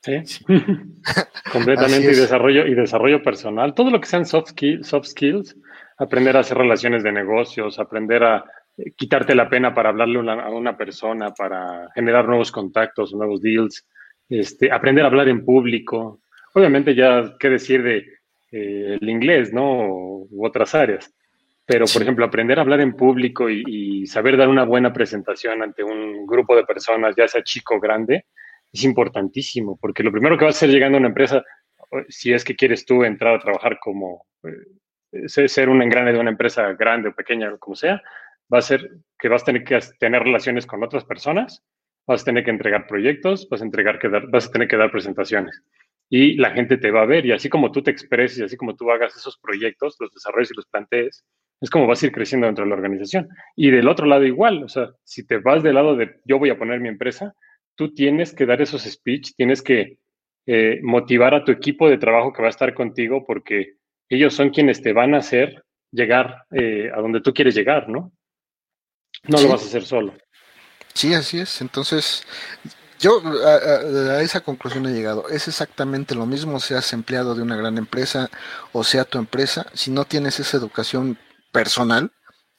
Sí, <laughs> <laughs> completamente. Y desarrollo, y desarrollo personal. Todo lo que sean soft, soft skills, aprender a hacer relaciones de negocios, aprender a eh, quitarte la pena para hablarle a una persona, para generar nuevos contactos, nuevos deals, este, aprender a hablar en público. Obviamente ya, ¿qué decir de eh, el inglés, ¿no? U otras áreas. Pero, por ejemplo, aprender a hablar en público y, saber dar una buena presentación ante un grupo de personas, ya sea chico o grande, es importantísimo, porque lo primero que va a ser llegando a una empresa, si es que quieres tú entrar a trabajar como, eh, ser un engrane de una empresa grande o pequeña, como sea, va a ser que vas a tener que tener relaciones con otras personas, vas a tener que entregar proyectos, vas a, entregar que dar, vas a tener que dar presentaciones y la gente te va a ver y así como tú te expreses y así como tú hagas esos proyectos, los desarrollos y los plantees, es como vas a ir creciendo dentro de la organización. Y del otro lado igual, o sea, si te vas del lado de yo voy a poner mi empresa, tú tienes que dar esos speech, tienes que eh, motivar a tu equipo de trabajo que va a estar contigo porque ellos son quienes te van a hacer llegar eh, a donde tú quieres llegar, ¿no? No lo vas a hacer solo. Sí, así es. Entonces, Yo a, esa conclusión he llegado. Es exactamente lo mismo, seas empleado de una gran empresa o sea tu empresa. Si no tienes esa educación personal,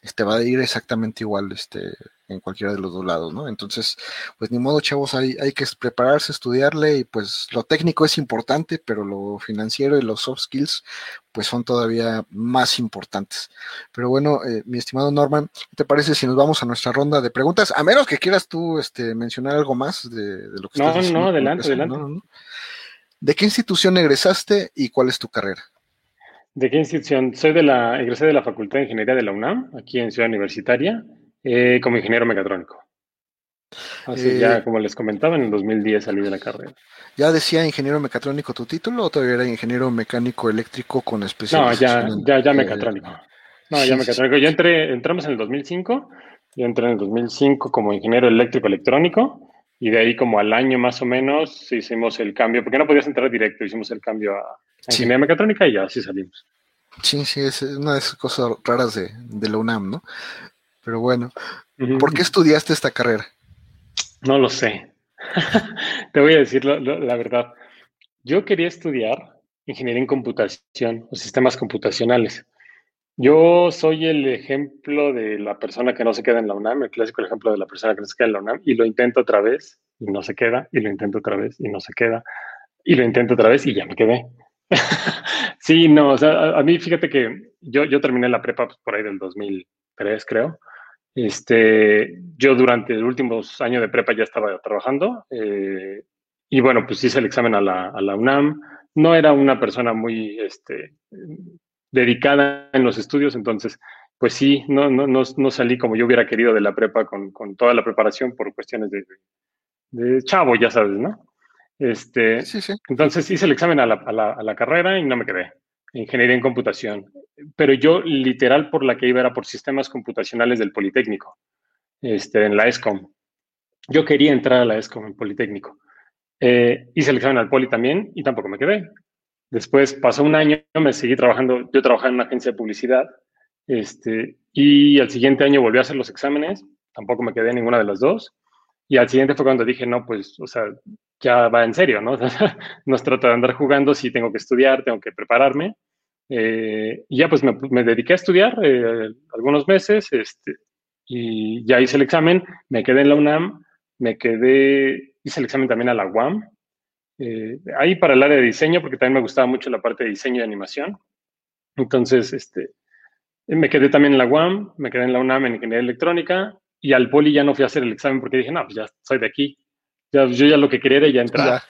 este, va a ir exactamente igual este, en cualquiera de los dos lados, ¿no? Entonces, pues ni modo, chavos, hay, hay que prepararse, estudiarle y pues lo técnico es importante, pero lo financiero y los soft skills pues son todavía más importantes. Pero bueno, eh, mi estimado Norman, ¿qué te parece si nos vamos a nuestra ronda de preguntas? A menos que quieras tú este, mencionar algo más de, lo que no, estás No, no, adelante, adelante. ¿De qué institución egresaste y cuál es tu carrera? ¿De qué institución? Soy de la, egresé de la Facultad de Ingeniería de la UNAM, aquí en Ciudad Universitaria. Eh, como ingeniero mecatrónico. Así ya, eh, como les comentaba, en el 2010 salí de la carrera. ¿Ya decía ingeniero mecatrónico tu título o todavía era ingeniero mecánico eléctrico con especialización? No, ya, ya, ya mecatrónico. No, ya mecatrónico. Yo entré, entramos en el 2005, yo entré en el 2005 como ingeniero eléctrico electrónico y de ahí como al año más o menos hicimos el cambio, porque no podías entrar directo, hicimos el cambio a, ingeniería mecatrónica y ya así salimos. Sí, sí, es una de esas cosas raras de, de la UNAM, ¿no? Pero bueno, ¿por qué estudiaste esta carrera? No lo sé. <laughs> Te voy a decir la verdad. Yo quería estudiar ingeniería en computación o sistemas computacionales. Yo soy el ejemplo de la persona que no se queda en la UNAM, el clásico ejemplo de la persona que no se queda en la UNAM, y lo intento otra vez y no se queda, y lo intento otra vez y no se queda, y lo intento otra vez y ya me quedé. <laughs> sí, no, o sea, a, mí fíjate que yo, yo terminé la prepa pues, por ahí del 2003, creo, este, yo durante los últimos años de prepa ya estaba trabajando eh, y bueno, pues hice el examen a la, a la, UNAM. No era una persona muy este, dedicada en los estudios, entonces, pues sí, no, no, no, no, salí como yo hubiera querido de la prepa con, con toda la preparación por cuestiones de, de, chavo, ya sabes, ¿no? Este, sí, sí. Entonces hice el examen a la, a, la, a la carrera y no me quedé ingeniería en computación, pero yo literal por la que iba era por sistemas computacionales del Politécnico, este, en la ESCOM. Yo quería entrar a la ESCOM en Politécnico. Eh, hice el examen al Poli también y tampoco me quedé. Después pasó un año, me seguí trabajando, yo trabajaba en una agencia de publicidad, este, y al siguiente año volví a hacer los exámenes, tampoco me quedé en ninguna de las dos. Y al siguiente fue cuando dije, no, pues, o sea, ya va en serio, ¿no? <laughs> no se trata de andar jugando, sí tengo que estudiar, tengo que prepararme. Eh, y ya pues me, dediqué a estudiar eh, algunos meses este, y ya hice el examen, me quedé en la UNAM, me quedé, hice el examen también a la UAM, eh, ahí para el área de diseño, porque también me gustaba mucho la parte de diseño y animación. Entonces, este, me quedé también en la UAM, me quedé en la UNAM en ingeniería electrónica y al poli ya no fui a hacer el examen porque dije, no, pues ya soy de aquí, yo ya lo que quería era ya entrar.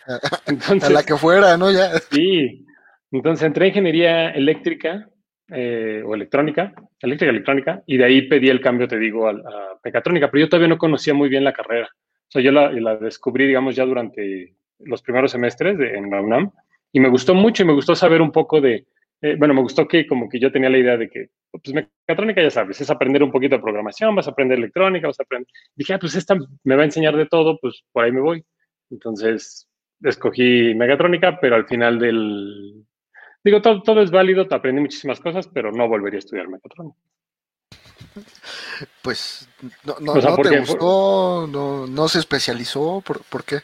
Entonces, <laughs> a la que fuera, ¿no? Ya. Sí. Entonces entré en ingeniería eléctrica eh, o electrónica, eléctrica electrónica, y de ahí pedí el cambio, te digo, a, a mecatrónica, pero yo todavía no conocía muy bien la carrera. O sea, yo la, la descubrí, digamos, ya durante los primeros semestres de, en la UNAM, y me gustó mucho y me gustó saber un poco de, eh, bueno, me gustó que como que yo tenía la idea de que, pues mecatrónica ya sabes, es aprender un poquito de programación, vas a aprender electrónica, vas a aprender... Dije, ah, pues esta me va a enseñar de todo, pues por ahí me voy. Entonces, escogí mecatrónica, pero al final del... Digo, todo, todo es válido, te aprendí muchísimas cosas, pero no volvería a estudiar mecatrónica. Pues no, no, no te gustó, no, no, se especializó, ¿Por, ¿por qué?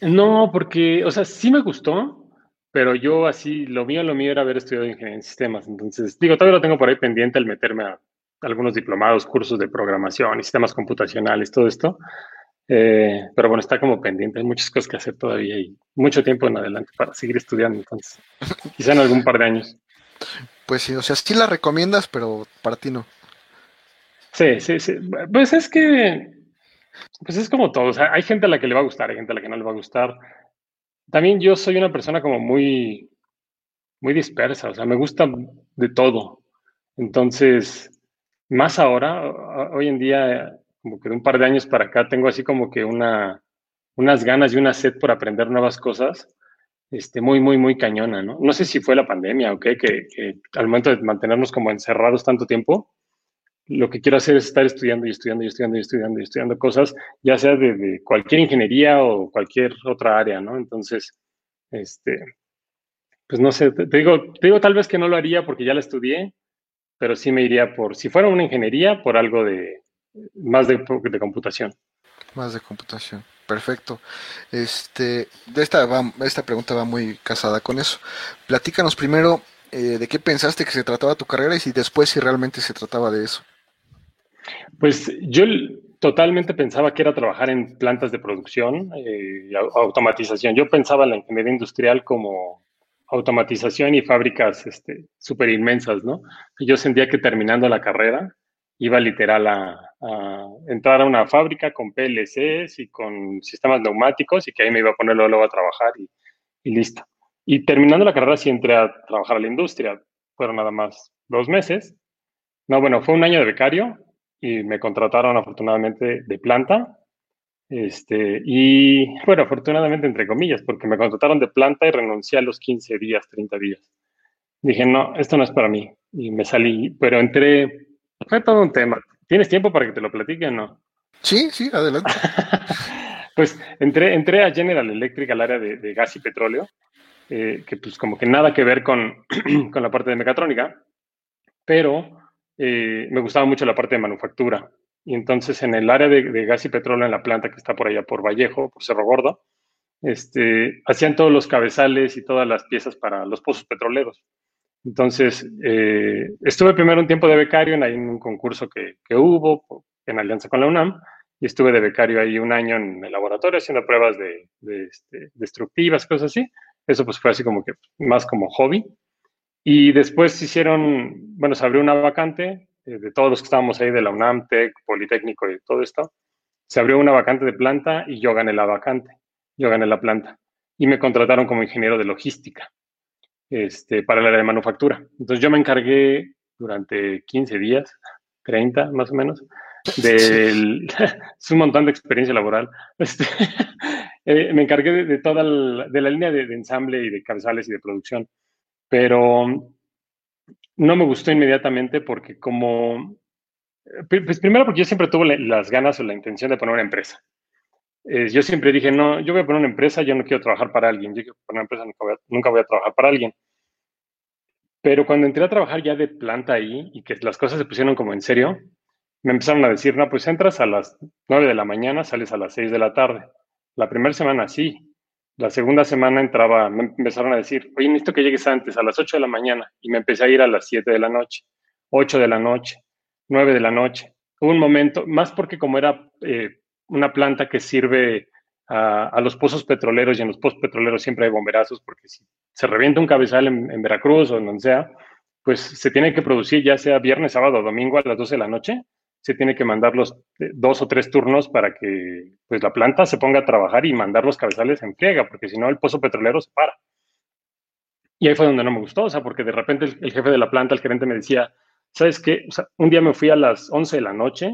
No, porque, o sea, sí me gustó, pero yo así, lo mío, lo mío era haber estudiado ingeniería en sistemas. Entonces, digo, todavía lo tengo por ahí pendiente el meterme a algunos diplomados, cursos de programación y sistemas computacionales, todo esto. Eh, pero bueno, está como pendiente, hay muchas cosas que hacer todavía y mucho tiempo en adelante para seguir estudiando, entonces, <laughs> quizá en algún par de años. Pues sí, o sea, sí la recomiendas, pero para ti no. Sí, sí, sí. Pues es que, pues es como todo, o sea, hay gente a la que le va a gustar, hay gente a la que no le va a gustar. También yo soy una persona como muy, muy dispersa, o sea, me gusta de todo. Entonces, más ahora, hoy en día, como que de un par de años para acá, tengo así como que una, unas ganas y una sed por aprender nuevas cosas, este, muy, muy, muy cañona, ¿no? No sé si fue la pandemia o qué, que, que al momento de mantenernos como encerrados tanto tiempo, lo que quiero hacer es estar estudiando y estudiando y estudiando y estudiando y estudiando cosas, ya sea de, cualquier ingeniería o cualquier otra área, ¿no? Entonces, este, pues no sé, te, digo, te digo tal vez que no lo haría porque ya la estudié, pero sí me iría por, si fuera una ingeniería, por algo de más de, computación. Más de computación. Perfecto. Este, de esta, esta pregunta va muy casada con eso. Platícanos primero eh, de qué pensaste que se trataba tu carrera y si después si realmente se trataba de eso. Pues yo totalmente pensaba que era trabajar en plantas de producción eh, y automatización. Yo pensaba en la ingeniería industrial como automatización y fábricas este, súper inmensas, ¿no? Yo sentía que terminando la carrera iba literal a, entrar a una fábrica con PLCs y con sistemas neumáticos y que ahí me iba a poner luego a trabajar y, y listo. Y terminando la carrera sí entré a trabajar a la industria. Fueron nada más dos meses. No, bueno, fue un año de becario y me contrataron afortunadamente de planta. Este, y bueno, afortunadamente entre comillas, porque me contrataron de planta y renuncié a los 15 días, 30 días. Dije, no, esto no es para mí. Y me salí, pero entré, fue todo un tema. ¿Tienes tiempo para que te lo platique o no? Sí, sí, adelante. <laughs> pues entré, entré a General Electric, al área de, gas y petróleo, eh, que pues como que nada que ver con, <clears throat> con la parte de mecatrónica, pero eh, me gustaba mucho la parte de manufactura. Y entonces en el área de, gas y petróleo, en la planta que está por allá por Vallejo, por Cerro Gordo, este, hacían todos los cabezales y todas las piezas para los pozos petroleros. Entonces, eh, estuve primero un tiempo de becario en, en un concurso que, que, hubo en alianza con la UNAM y estuve de becario ahí un año en el laboratorio haciendo pruebas de este, destructivas, cosas así. Eso pues fue así como que más como hobby. Y después se hicieron, bueno, se abrió una vacante eh, de todos los que estábamos ahí de la UNAM, TEC, Politécnico y todo esto. Se abrió una vacante de planta y yo gané la vacante. Yo gané la planta. Y me contrataron como ingeniero de logística este, para el área de manufactura. Entonces yo me encargué durante 15 días, 30 más o menos, del, <laughs> es un montón de experiencia laboral. Este, <laughs> eh, me encargué de, toda la, de la línea de, de, ensamble y de cabezales y de producción pero no me gustó inmediatamente porque como, pues primero porque yo siempre tuve las ganas o la intención de poner una empresa. Yo siempre dije, no, yo voy a poner una empresa, yo no quiero trabajar para alguien, yo quiero poner una empresa, nunca voy, a, nunca voy a trabajar para alguien. Pero cuando entré a trabajar ya de planta ahí y que las cosas se pusieron como en serio, me empezaron a decir, no, pues entras a las 9 de la mañana, sales a las 6 de la tarde. La primera semana sí, la segunda semana entraba, me empezaron a decir, oye, necesito que llegues antes, a las 8 de la mañana. Y me empecé a ir a las 7 de la noche, 8 de la noche, 9 de la noche. Hubo un momento, más porque como era eh, una planta que sirve a, los pozos petroleros y en los pozos petroleros siempre hay bomberazos, porque si se revienta un cabezal en, en Veracruz o en donde sea, pues se tiene que producir ya sea viernes, sábado o domingo a las 12 de la noche se tiene que mandar los eh, dos o tres turnos para que pues, la planta se ponga a trabajar y mandar los cabezales en friega, porque si no el pozo petrolero se para. Y ahí fue donde no me gustó, o sea, porque de repente el, jefe de la planta, el gerente me decía, ¿sabes qué? O sea, un día me fui a las 11 de la noche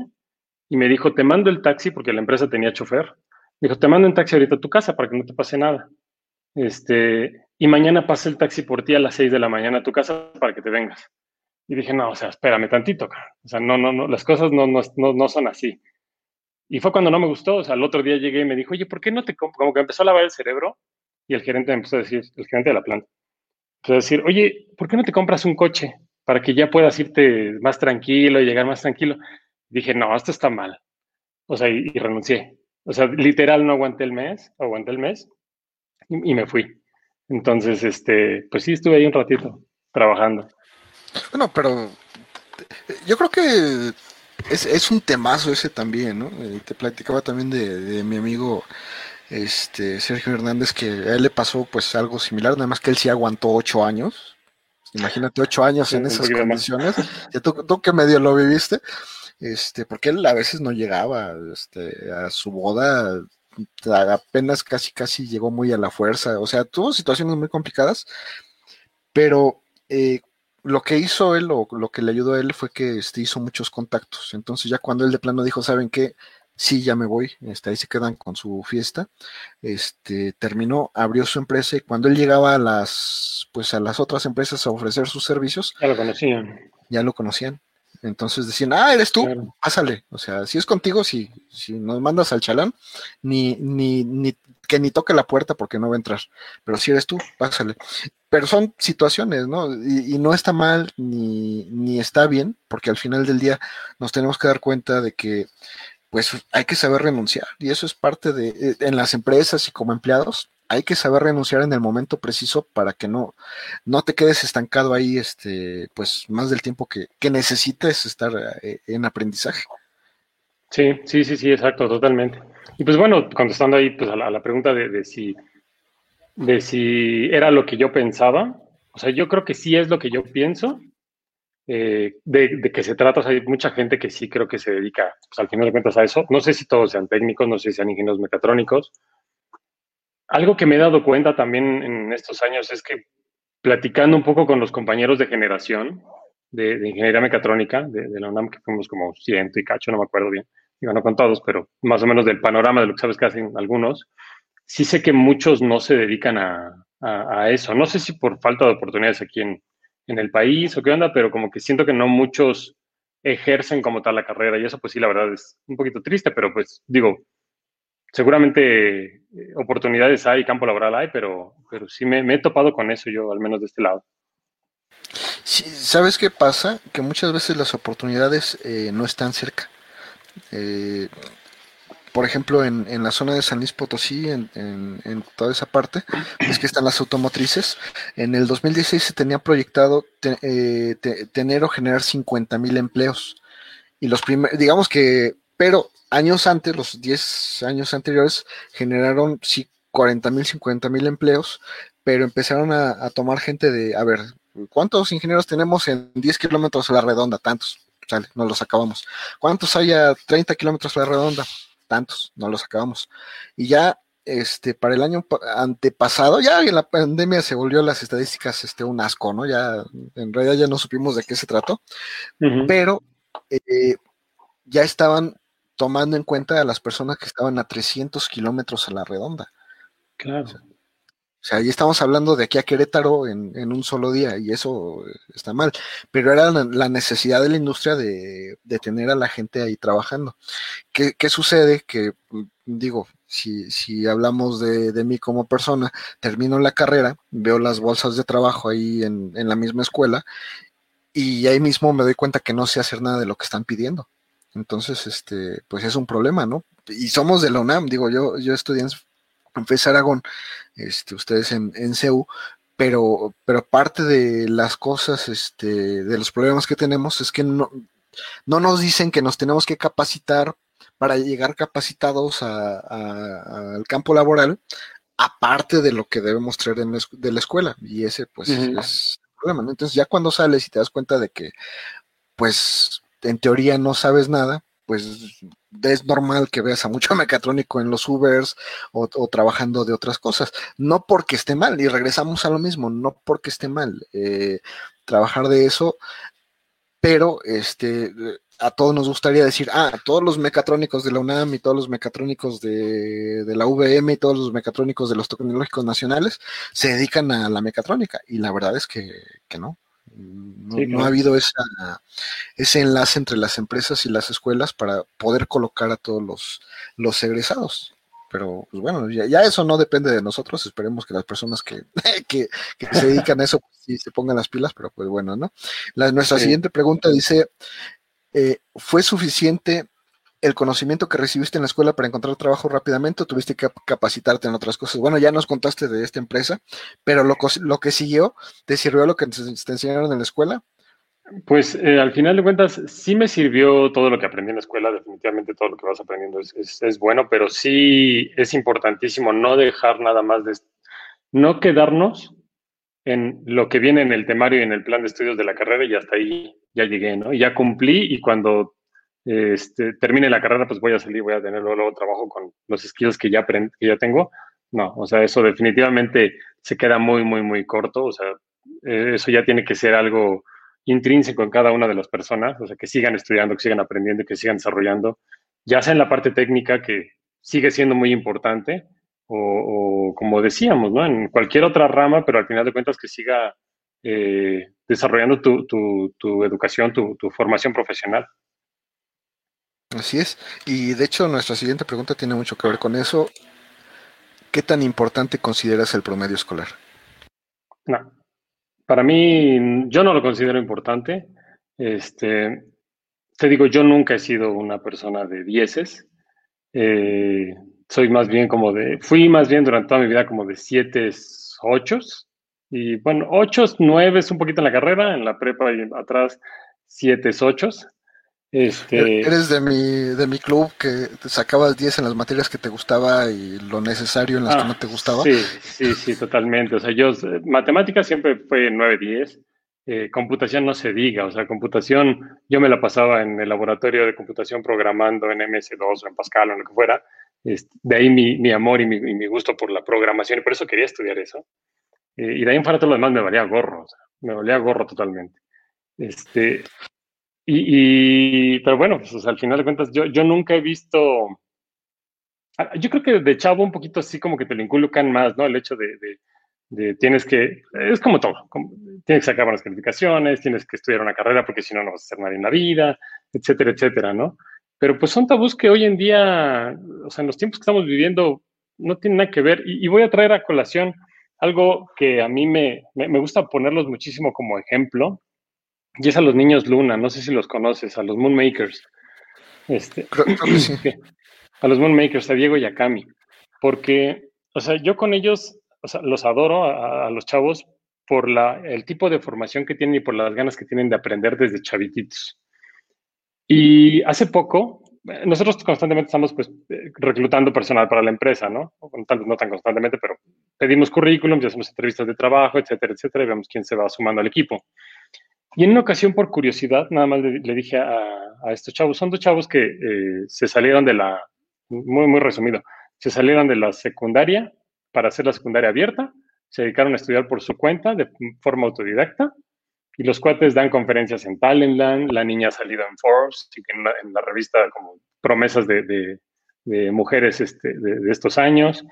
y me dijo, te mando el taxi, porque la empresa tenía chofer. Me dijo, te mando un taxi ahorita a tu casa para que no te pase nada. Este, y mañana pasa el taxi por ti a las 6 de la mañana a tu casa para que te vengas. Y dije, no, o sea, espérame tantito, o sea, no, no, no, las cosas no, no, no, son así. Y fue cuando no me gustó, o sea, el otro día llegué y me dijo, oye, ¿por qué no te compro? Como que empezó a lavar el cerebro y el gerente me empezó a decir, el gerente de la planta, empezó a decir, oye, ¿por qué no te compras un coche para que ya puedas irte más tranquilo y llegar más tranquilo? dije, no, esto está mal. O sea, y, renuncié. O sea, literal no aguanté el mes, aguanté el mes y, y me fui. Entonces, este, pues sí, estuve ahí un ratito trabajando. Bueno, pero yo creo que es, un temazo ese también, ¿no? Eh, te platicaba también de, mi amigo este Sergio Hernández que a él le pasó pues algo similar, nada más que él sí aguantó ocho años. Imagínate ocho años en esas condiciones. tú, tú, que medio lo viviste, este, porque él a veces no llegaba este, a su boda, apenas casi casi llegó muy a la fuerza. O sea, tuvo situaciones muy complicadas, pero eh, lo que hizo él o lo que le ayudó a él fue que este, hizo muchos contactos. Entonces ya cuando él de plano dijo, ¿saben qué? Sí, ya me voy, este, ahí se quedan con su fiesta. Este, terminó, abrió su empresa y cuando él llegaba a las, pues a las otras empresas a ofrecer sus servicios, ya lo conocían. Ya lo conocían. Entonces decían, ah, eres tú, pásale. O sea, si es contigo, si, si nos mandas al chalán, ni, ni, ni, que ni toque la puerta porque no va a entrar. Pero si eres tú, pásale. Pero son situaciones, ¿no? Y, no está mal ni, ni está bien, porque al final del día nos tenemos que dar cuenta de que pues hay que saber renunciar y eso es parte de, eh, en las empresas y como empleados, hay que saber renunciar en el momento preciso para que no, no te quedes estancado ahí, este, pues más del tiempo que, necesites estar eh, en aprendizaje. Sí, sí, sí, sí, exacto, totalmente. Y pues bueno, contestando ahí pues a la, pregunta de, de, si, de si era lo que yo pensaba, o sea, yo creo que sí es lo que yo pienso, eh, de, qué se trata. hay mucha gente que sí creo que se dedica, pues, al final de cuentas, a eso. No sé si todos sean técnicos, no sé si sean ingenieros mecatrónicos. Algo que me he dado cuenta también en estos años es que platicando un poco con los compañeros de generación de, ingeniería mecatrónica de, la UNAM, que fuimos como ciento y cacho, no me acuerdo bien, digo, no con todos, pero más o menos del panorama de lo que sabes que hacen algunos, sí sé que muchos no se dedican a, eso. No sé si por falta de oportunidades aquí en, en el país o qué onda, pero como que siento que no muchos ejercen como tal la carrera y eso pues sí, la verdad es un poquito triste, pero pues digo, seguramente eh, oportunidades hay, campo laboral hay, pero, pero sí me, he topado con eso yo, al menos de este lado. ¿Sabes qué pasa? Que muchas veces las oportunidades eh, no están cerca. Eh, por ejemplo, en, la zona de San Luis Potosí, en, en, toda esa parte, es que están las automotrices. En el 2016 se tenía proyectado eh, tener o generar 50 mil empleos. Y los primeros, digamos que, pero años antes, los 10 años anteriores, generaron sí 40 mil, 50 mil empleos, pero empezaron a, a, tomar gente de, a ver, ¿cuántos ingenieros tenemos en 10 kilómetros a la redonda? Tantos. Sale, nos los acabamos. ¿Cuántos hay a 30 kilómetros a la redonda? tantos, no los acabamos. Y ya este, para el año antepasado, ya en la pandemia se volvió las estadísticas este, un asco, ¿no? Ya en realidad ya no supimos de qué se trató, pero eh, ya estaban tomando en cuenta a las personas que estaban a 300 kilómetros a la redonda. Claro. O sea, ahí estamos hablando de aquí a Querétaro en, un solo día y eso está mal. Pero era la necesidad de la industria de, tener a la gente ahí trabajando. ¿Qué, sucede? Que, digo, si, si hablamos de, mí como persona, termino la carrera, veo las bolsas de trabajo ahí en, en la misma escuela y ahí mismo me doy cuenta que no sé hacer nada de lo que están pidiendo. Entonces, este, pues es un problema, ¿no? Y somos de la UNAM, digo, yo, yo estudié FES Aragón, este, ustedes en, en CEU, pero, pero parte de las cosas, este, de los problemas que tenemos es que no, no nos dicen que nos tenemos que capacitar para llegar capacitados al campo laboral, aparte de lo que debemos traer de la escuela. Y ese, pues, es el problema. Entonces, ya cuando sales y te das cuenta de que, pues, en teoría no sabes nada, pues es normal que veas a mucho <laughs> mecatrónico en los Ubers o, trabajando de otras cosas. No porque esté mal, y regresamos a lo mismo, no porque esté mal eh, trabajar de eso, pero este a todos nos gustaría decir, ah, todos los mecatrónicos de la UNAM y todos los mecatrónicos de, de la VM y todos los mecatrónicos de los tecnológicos nacionales se dedican a la mecatrónica. Y la verdad es que, que no. No, ha habido esa, ese enlace entre las empresas y las escuelas para poder colocar a todos los, los egresados. Pero pues bueno, ya, eso no depende de nosotros. Esperemos que las personas <laughs> que, que, se dedican a eso pues, sí se pongan las pilas, pero pues bueno, ¿no? La, nuestra siguiente pregunta dice: eh, ¿Fue suficiente el conocimiento que recibiste en la escuela para encontrar trabajo rápidamente o tuviste que capacitarte en otras cosas? Bueno, ya nos contaste de esta empresa, pero lo, que siguió, ¿te sirvió lo que te, enseñaron en la escuela? Pues eh, al final de cuentas, sí me sirvió todo lo que aprendí en la escuela, definitivamente todo lo que vas aprendiendo es, es, bueno, pero sí es importantísimo no dejar nada más de, no quedarnos en lo que viene en el temario y en el plan de estudios de la carrera y hasta ahí ya llegué, ¿no? Ya cumplí y cuando este, termine la carrera, pues voy a salir, voy a tener luego, trabajo con los skills que ya, que ya tengo. No, o sea, eso definitivamente se queda muy, muy, muy corto. O sea, eh, eso ya tiene que ser algo intrínseco en cada una de las personas, o sea, que sigan estudiando, que sigan aprendiendo, que sigan desarrollando, ya sea en la parte técnica, que sigue siendo muy importante, o, como decíamos, ¿no? En cualquier otra rama, pero al final de cuentas que siga eh, desarrollando tu, tu, tu educación, tu, tu formación profesional. Así es. Y de hecho nuestra siguiente pregunta tiene mucho que ver con eso. ¿Qué tan importante consideras el promedio escolar? No. Para mí, yo no lo considero importante. Este, te digo, yo nunca he sido una persona de dieces. Eh, soy más bien como de, fui más bien durante toda mi vida como de siete, ocho. Y bueno, ocho, nueve es un poquito en la carrera, en la prepa y atrás siete, ocho. Este... Eres de mi, de mi club que te sacabas 10 en las materias que te gustaba y lo necesario en las que ah, no te gustaba. Sí, sí, sí, totalmente. O sea, yo, matemáticas siempre fue 9, 10. Eh, computación no se diga, o sea, computación, yo me la pasaba en el laboratorio de computación programando en MS2 o en Pascal o en lo que fuera. Este, de ahí mi, mi amor y mi, y mi, gusto por la programación y por eso quería estudiar eso. Eh, y de ahí en fuera todo lo demás me valía gorro, o sea, me valía gorro totalmente. Este, y, pero bueno, pues, al final de cuentas, yo, yo nunca he visto. Ah, yo creo que de chavo un poquito así como que te lo inculcan más, ¿no? El hecho de, de, tienes que. Es como todo. tienes que sacar buenas calificaciones, tienes que estudiar una carrera porque si no, no vas a hacer nada en la vida, etcétera, etcétera, ¿no? Pero pues son tabús que hoy en día, o sea, en los tiempos que estamos viviendo, no tienen nada que ver. Y, voy a traer a colación algo que a mí me, me, me gusta ponerlos muchísimo como ejemplo y es a los niños Luna, no sé si los conoces, a los Moonmakers. Este, A los Moonmakers, a Diego y a Cami. Porque, o sea, yo con ellos, o sea, los adoro a, los chavos por la, el tipo de formación que tienen y por las ganas que tienen de aprender desde chavititos. Y hace poco, nosotros constantemente estamos pues reclutando personal para la empresa, ¿no? No tan constantemente, pero pedimos currículums, hacemos entrevistas de trabajo, etcétera, etcétera, y vemos quién se va sumando al equipo. Y en una ocasión, por curiosidad, nada más le, dije a, estos chavos, son dos chavos que eh, se salieron de la, muy, muy resumido, se salieron de la secundaria para hacer la secundaria abierta, se dedicaron a estudiar por su cuenta de forma autodidacta, y los cuates dan conferencias en Talentland, la niña ha salido en Forbes, en, la, en la revista como promesas de, de, mujeres este, de, estos años.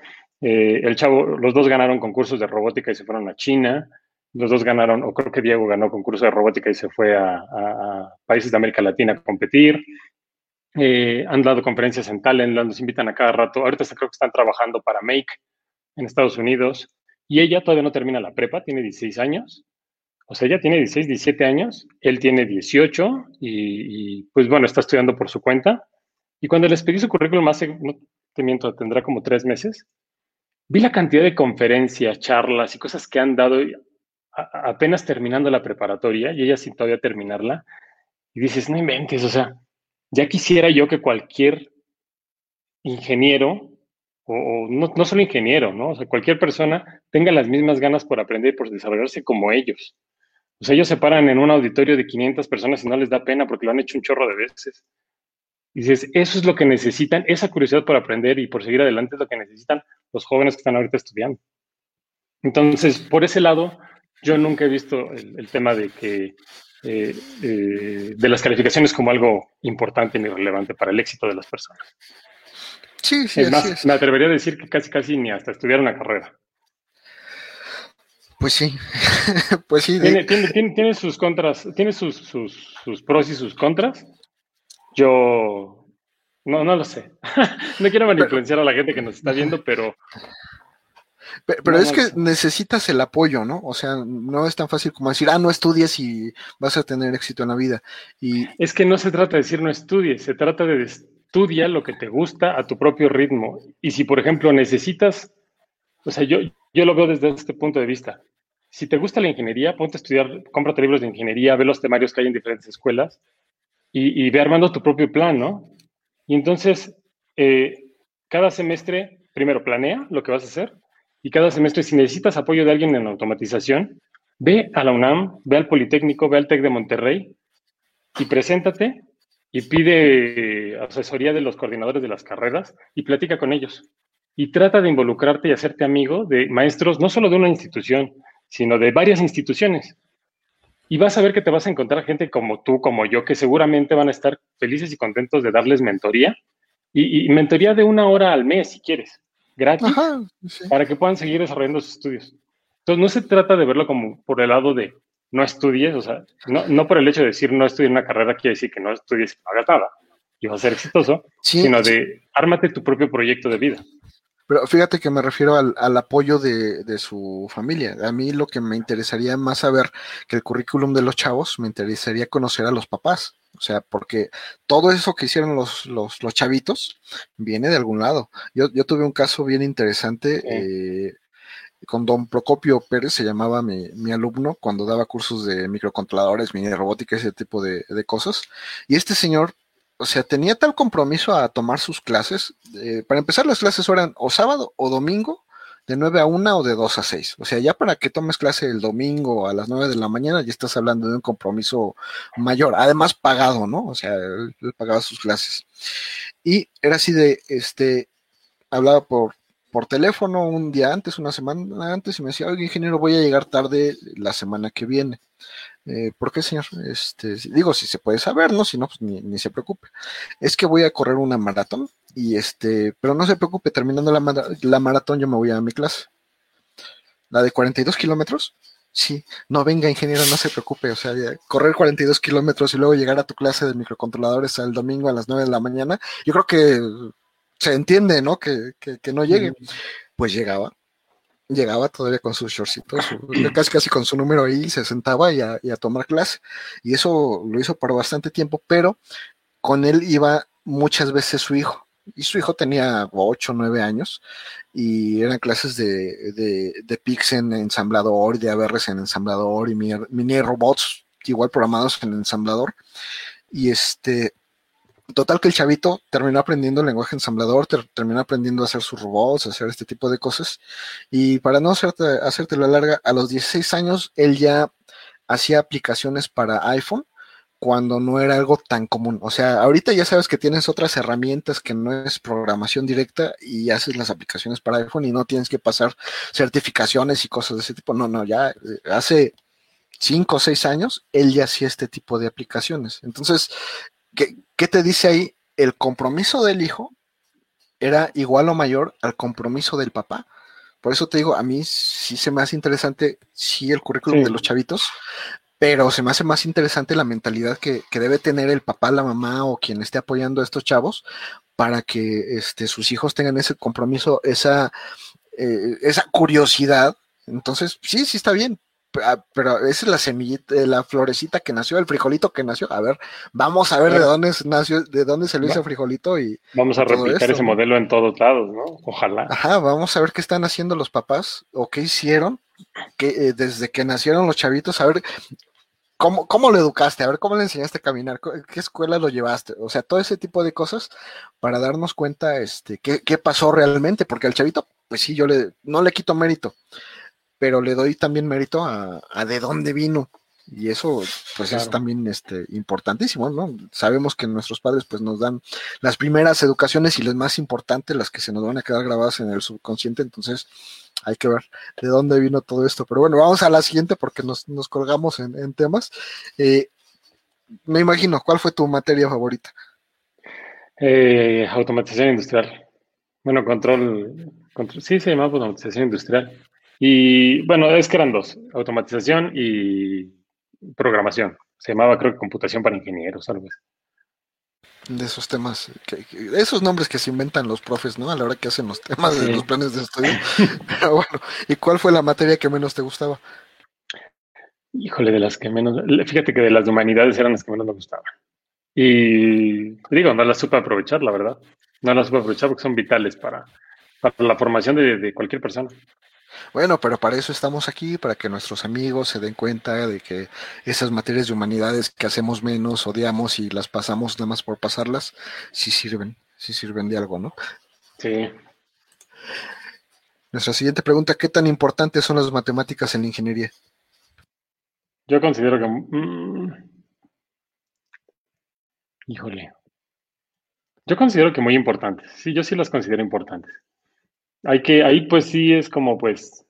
Eh, el chavo, los dos ganaron concursos de robótica y se fueron a China. Los dos ganaron, o creo que Diego ganó concurso de robótica y se fue a, países de América Latina a competir. Eh, han dado conferencias en Talent, nos invitan a cada rato. Ahorita creo que están trabajando para Make en Estados Unidos. Y ella todavía no termina la prepa, tiene 16 años. O sea, ella tiene 16, 17 años, él tiene 18 y, pues bueno, está estudiando por su cuenta. Y cuando les pedí su currículum hace, no te miento, tendrá como tres meses, vi la cantidad de conferencias, charlas y cosas que han dado apenas terminando la preparatoria y ella sin todavía terminarla, y dices, no inventes, o sea, ya quisiera yo que cualquier ingeniero, o, no, no, solo ingeniero, ¿no? O sea, cualquier persona tenga las mismas ganas por aprender y por desarrollarse como ellos. O sea, ellos se paran en un auditorio de 500 personas y no les da pena porque lo han hecho un chorro de veces. Y dices, eso es lo que necesitan, esa curiosidad por aprender y por seguir adelante es lo que necesitan los jóvenes que están ahorita estudiando. Entonces, por ese lado, yo nunca he visto el, tema de que eh, eh, de las calificaciones como algo importante ni relevante para el éxito de las personas. Sí, sí, es más, me atrevería a decir que casi, casi ni hasta estudiar una carrera. Pues sí, <laughs> pues sí. Tiene, tiene, sus contras, tiene sus, sus, sus, pros y sus contras. Yo no, no lo sé. <laughs> no quiero influenciar a la gente que nos está viendo, pero pero, es que necesitas el apoyo, ¿no? O sea, no es tan fácil como decir, ah, no estudies y vas a tener éxito en la vida. Y... Es que no se trata de decir no estudies, se trata de estudiar lo que te gusta a tu propio ritmo. Y si, por ejemplo, necesitas, o sea, yo, yo lo veo desde este punto de vista. Si te gusta la ingeniería, ponte a estudiar, cómprate libros de ingeniería, ve los temarios que hay en diferentes escuelas y, y ve armando tu propio plan, ¿no? Y entonces, eh, cada semestre, primero planea lo que vas a hacer y cada semestre, si necesitas apoyo de alguien en automatización, ve a la UNAM, ve al Politécnico, ve al TEC de Monterrey y preséntate y pide asesoría de los coordinadores de las carreras y platica con ellos. Y trata de involucrarte y hacerte amigo de maestros, no solo de una institución, sino de varias instituciones. Y vas a ver que te vas a encontrar gente como tú, como yo, que seguramente van a estar felices y contentos de darles mentoría. Y, y mentoría de una hora al mes, si quieres gratis para que puedan seguir desarrollando sus estudios. Entonces, no se trata de verlo como por el lado de no estudies, o sea, no, no por el hecho de decir no estudies una carrera quiere decir que no estudies y no hagas nada y vas a ser exitoso, sino de ármate tu propio proyecto de vida. Pero fíjate que me refiero al, apoyo de, de, su familia. A mí lo que me interesaría más saber que el currículum de los chavos, me interesaría conocer a los papás. O sea, porque todo eso que hicieron los, los, los chavitos viene de algún lado. Yo, yo tuve un caso bien interesante. Eh, con don Procopio Pérez, se llamaba mi, mi, alumno, cuando daba cursos de microcontroladores, mini robótica, ese tipo de, de, cosas. Y este señor, o sea, tenía tal compromiso a tomar sus clases. Eh, para empezar, las clases eran o sábado o domingo, de 9 a 1 o de 2 a 6. O sea, ya para que tomes clase el domingo a las 9 de la mañana, ya estás hablando de un compromiso mayor, además pagado, ¿no? O sea, él, él pagaba sus clases. Y era así de, este, hablaba por por teléfono un día antes, una semana antes, y me decía, oye, ingeniero, voy a llegar tarde la semana que viene. Eh, ¿Por qué, señor? Este, digo, si se puede saber, ¿no? Si no, pues ni, ni, se preocupe. Es que voy a correr una maratón, y este, pero no se preocupe, terminando la, la maratón yo me voy a mi clase. La de 42 kilómetros, sí. No, venga, ingeniero, no se preocupe. O sea, correr 42 kilómetros y luego llegar a tu clase de microcontroladores el domingo a las 9 de la mañana, yo creo que se entiende, ¿no? Que, que, no llegue. Pues llegaba, llegaba todavía con sus shortcitos, casi casi con su número ahí, se sentaba y a, y a, tomar clase. Y eso lo hizo por bastante tiempo, pero con él iba muchas veces su hijo. Y su hijo tenía 8 o 9 años y eran clases de, de, de PIX en ensamblador, de ABRs en ensamblador y mini robots igual programados en ensamblador. Y este, Total que el chavito terminó aprendiendo el lenguaje ensamblador, ter, terminó aprendiendo a hacer sus robots, a hacer este tipo de cosas. Y para no hacerte, hacerte la larga, a los 16 años él ya hacía aplicaciones para iPhone cuando no era algo tan común. O sea, ahorita ya sabes que tienes otras herramientas que no es programación directa y haces las aplicaciones para iPhone y no tienes que pasar certificaciones y cosas de ese tipo. No, no, ya eh, hace cinco o seis años él ya hacía este tipo de aplicaciones. Entonces, ¿qué, ¿qué te dice ahí? El compromiso del hijo era igual o mayor al compromiso del papá. Por eso te digo, a mí sí se me hace interesante, sí, el currículum sí. de los chavitos, pero se me hace más interesante la mentalidad que, que, debe tener el papá, la mamá o quien esté apoyando a estos chavos para que este, sus hijos tengan ese compromiso, esa, eh, esa curiosidad. Entonces, sí, sí está bien, pero esa es la semillita, eh, la florecita que nació, el frijolito que nació. A ver, vamos a ver de dónde nació, de dónde salió ese frijolito y. Vamos a replicar ese modelo en todos lados, ¿no? Ojalá. Ajá, vamos a ver qué están haciendo los papás o qué hicieron que, eh, desde que nacieron los chavitos, a ver cómo, cómo lo educaste, a ver cómo le enseñaste a caminar, qué escuela lo llevaste, o sea, todo ese tipo de cosas para darnos cuenta, este, qué, qué pasó realmente, porque al chavito, pues sí, yo le, no le quito mérito pero le doy también mérito a, a de dónde vino. Y eso, pues claro. es también este, importantísimo, ¿no? Sabemos que nuestros padres, pues, nos dan las primeras educaciones y las más importantes, las que se nos van a quedar grabadas en el subconsciente, entonces hay que ver de dónde vino todo esto. Pero bueno, vamos a la siguiente porque nos, nos colgamos en, en temas. Eh, me imagino, ¿cuál fue tu materia favorita? Eh, automatización industrial. Bueno, control, control, sí se llamaba automatización industrial. Y bueno, es que eran dos, automatización y programación. Se llamaba, creo que computación para ingenieros, algo así. De esos temas, que, que, esos nombres que se inventan los profes, ¿no? A la hora que hacen los temas sí. de los planes de estudio. <laughs> Pero bueno, ¿y cuál fue la materia que menos te gustaba? Híjole, de las que menos, fíjate que de las de humanidades eran las que menos me gustaban. Y digo, no las supe aprovechar, la verdad. No las supe aprovechar porque son vitales para, para la formación de, de cualquier persona. Bueno, pero para eso estamos aquí, para que nuestros amigos se den cuenta de que esas materias de humanidades que hacemos menos, odiamos y las pasamos nada más por pasarlas, sí sirven, sí sirven de algo, ¿no? Sí. Nuestra siguiente pregunta, ¿qué tan importantes son las matemáticas en la ingeniería? Yo considero que... Mmm, híjole. Yo considero que muy importantes. Sí, yo sí las considero importantes hay que, ahí pues sí es como pues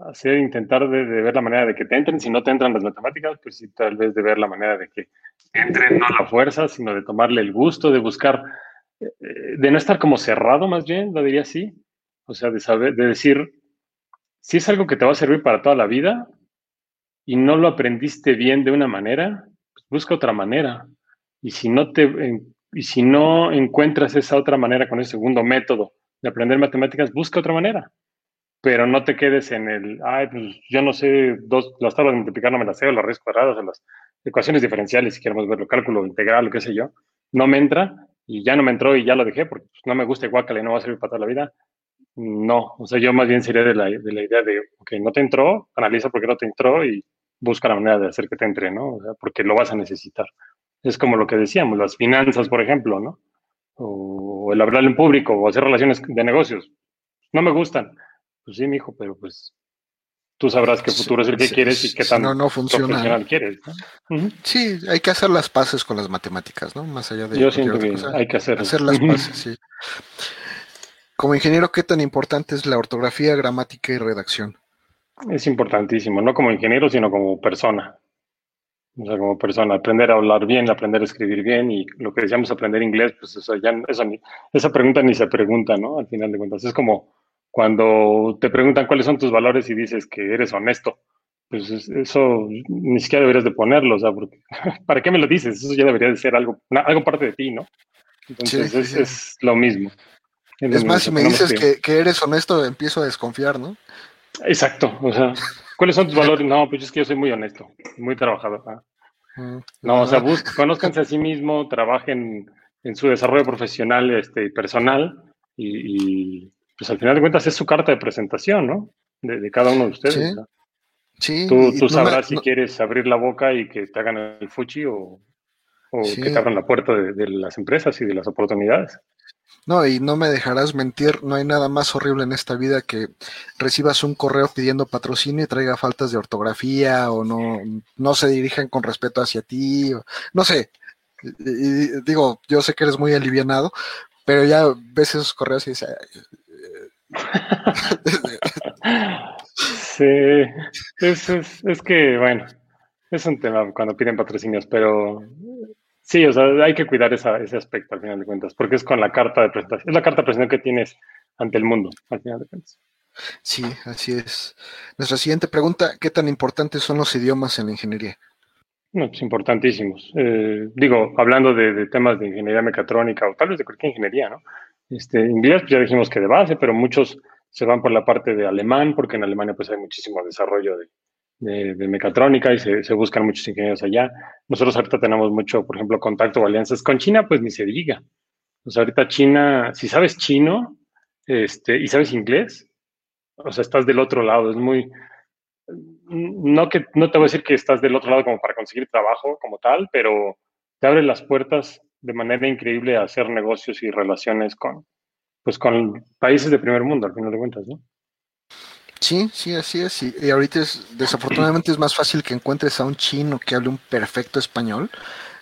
hacer, intentar de, ver la manera de que te entren, si no te entran las matemáticas, pues sí tal vez de ver la manera de que entren no la fuerza, sino de tomarle el gusto, de buscar, eh, de no estar como cerrado más bien, lo diría así, o sea, de saber, de decir, si es algo que te va a servir para toda la vida y no lo aprendiste bien de una manera, pues busca otra manera, y si no te, y si no encuentras esa otra manera con el segundo método, de aprender matemáticas, busca otra manera. Pero no te quedes en el, ay, pues yo no sé, dos, las tablas de multiplicar no me las sé, o las raíces cuadradas, o las ecuaciones diferenciales, si queremos verlo, cálculo integral, lo que sé yo. No me entra y ya no me entró y ya lo dejé porque pues, no me gusta igual que no va a servir para toda la vida. No, o sea, yo más bien sería de la, de la idea de, ok, no te entró, analiza por qué no te entró y busca la manera de hacer que te entre, ¿no? O porque lo vas a necesitar. Es como lo que decíamos, las finanzas, por ejemplo, ¿no? O el hablar en público o hacer relaciones de negocios. No me gustan. Pues sí, mi hijo, pero pues tú sabrás qué futuro es el que quieres y qué tan no, no funciona. profesional quieres. Sí, hay que hacer las paces con las matemáticas, ¿no? Más allá de... Yo siento que hay que hacer. Hacer las paces, sí. Como ingeniero, ¿qué tan importante es la ortografía, gramática y redacción? Es importantísimo, no como ingeniero, sino como persona. O sea, como persona, aprender a hablar bien, aprender a escribir bien y lo que decíamos, aprender inglés, pues eso ya, esa pregunta ni se pregunta, ¿no? Al final de cuentas, es como cuando te preguntan cuáles son tus valores y dices que eres honesto. Pues eso ni siquiera deberías de ponerlo, o sea, porque, <laughs> ¿para qué me lo dices? Eso ya debería de ser algo, algo parte de ti, ¿no? Entonces es lo mismo. Es, más, si me dices que... eres honesto, empiezo a desconfiar, ¿no? Exacto, o sea, ¿cuáles son tus valores? No, pues es que yo soy muy honesto, muy trabajador. Mm, no, o sea, busquen, conózcanse a sí mismo, trabajen en su desarrollo profesional este, y personal y, pues al final de cuentas es su carta de presentación, ¿no? De, cada uno de ustedes. Sí. Tú, tú sabrás si quieres abrir la boca y que te hagan el fuchi o, que te abran la puerta de, las empresas y de las oportunidades. No, y no me dejarás mentir, no hay nada más horrible en esta vida que recibas un correo pidiendo patrocinio y traiga faltas de ortografía o no, no se dirijan con respeto hacia ti, no sé. digo, yo sé que eres muy alivianado, pero ya ves esos correos y dices... sí, es, es, es que, bueno, es un tema cuando piden patrocinios, pero Sí, o sea, hay que cuidar ese aspecto al final de cuentas, porque es con la carta de presentación, es la carta de presentación que tienes ante el mundo, al final de cuentas. Sí, así es. Nuestra siguiente pregunta, ¿qué tan importantes son los idiomas en la ingeniería? No, pues importantísimos. Eh, digo, hablando de, temas de ingeniería mecatrónica o tal vez de cualquier ingeniería, ¿no? Este, inglés, pues ya dijimos que de base, pero muchos se van por la parte de alemán, porque en Alemania pues hay muchísimo desarrollo de, de, mecatrónica y se, buscan muchos ingenieros allá. Nosotros ahorita tenemos mucho, por ejemplo, contacto o alianzas con China, pues ni se diga. Sea, ahorita China, si sabes chino este, y sabes inglés, o sea, estás del otro lado. Es muy. No, que, no te voy a decir que estás del otro lado como para conseguir trabajo como tal, pero te abre las puertas de manera increíble a hacer negocios y relaciones con, pues, con países de primer mundo, al final de cuentas, ¿no? Sí, sí, así es. Y, ahorita es, desafortunadamente es más fácil que encuentres a un chino que hable un perfecto español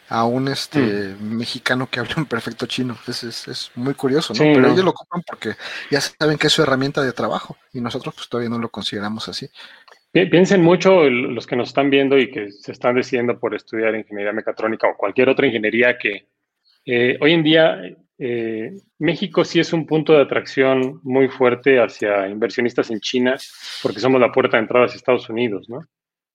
a un este mm. mexicano que hable un perfecto chino. Es, es, muy curioso, ¿no? Pero ellos lo ocupan porque ya saben que es su herramienta de trabajo y nosotros pues todavía no lo consideramos así. Piensen mucho los que nos están viendo y que se están decidiendo por estudiar ingeniería mecatrónica o cualquier otra ingeniería que eh, hoy en día eh, México sí es un punto de atracción muy fuerte hacia inversionistas en China porque somos la puerta de entrada hacia Estados Unidos, ¿no?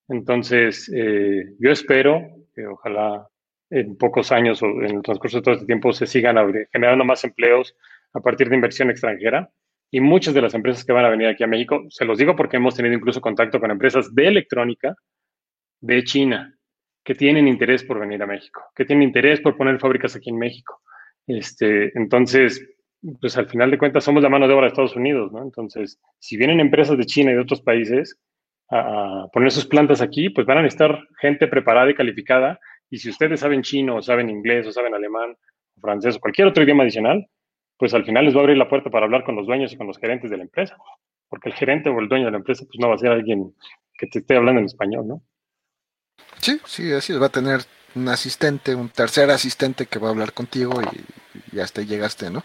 Entonces, eh, yo espero que ojalá en pocos años o en el transcurso de todo este tiempo se sigan generando más empleos a partir de inversión extranjera. Y muchas de las empresas que van a venir aquí a México, se los digo porque hemos tenido incluso contacto con empresas de electrónica de China que tienen interés por venir a México, que tienen interés por poner fábricas aquí en México. Este, entonces, pues al final de cuentas somos la mano de obra de Estados Unidos, ¿no? Entonces, si vienen empresas de China y de otros países a, poner sus plantas aquí, pues van a estar gente preparada y calificada. Y si ustedes saben chino, o saben inglés, o saben alemán, o francés, o cualquier otro idioma adicional, pues al final les va a abrir la puerta para hablar con los dueños y con los gerentes de la empresa. Porque el gerente o el dueño de la empresa, pues no va a ser alguien que te esté hablando en español, ¿no? Sí, sí, así. Va a tener un asistente, un tercer asistente que va a hablar contigo y, hasta llegaste, ¿no?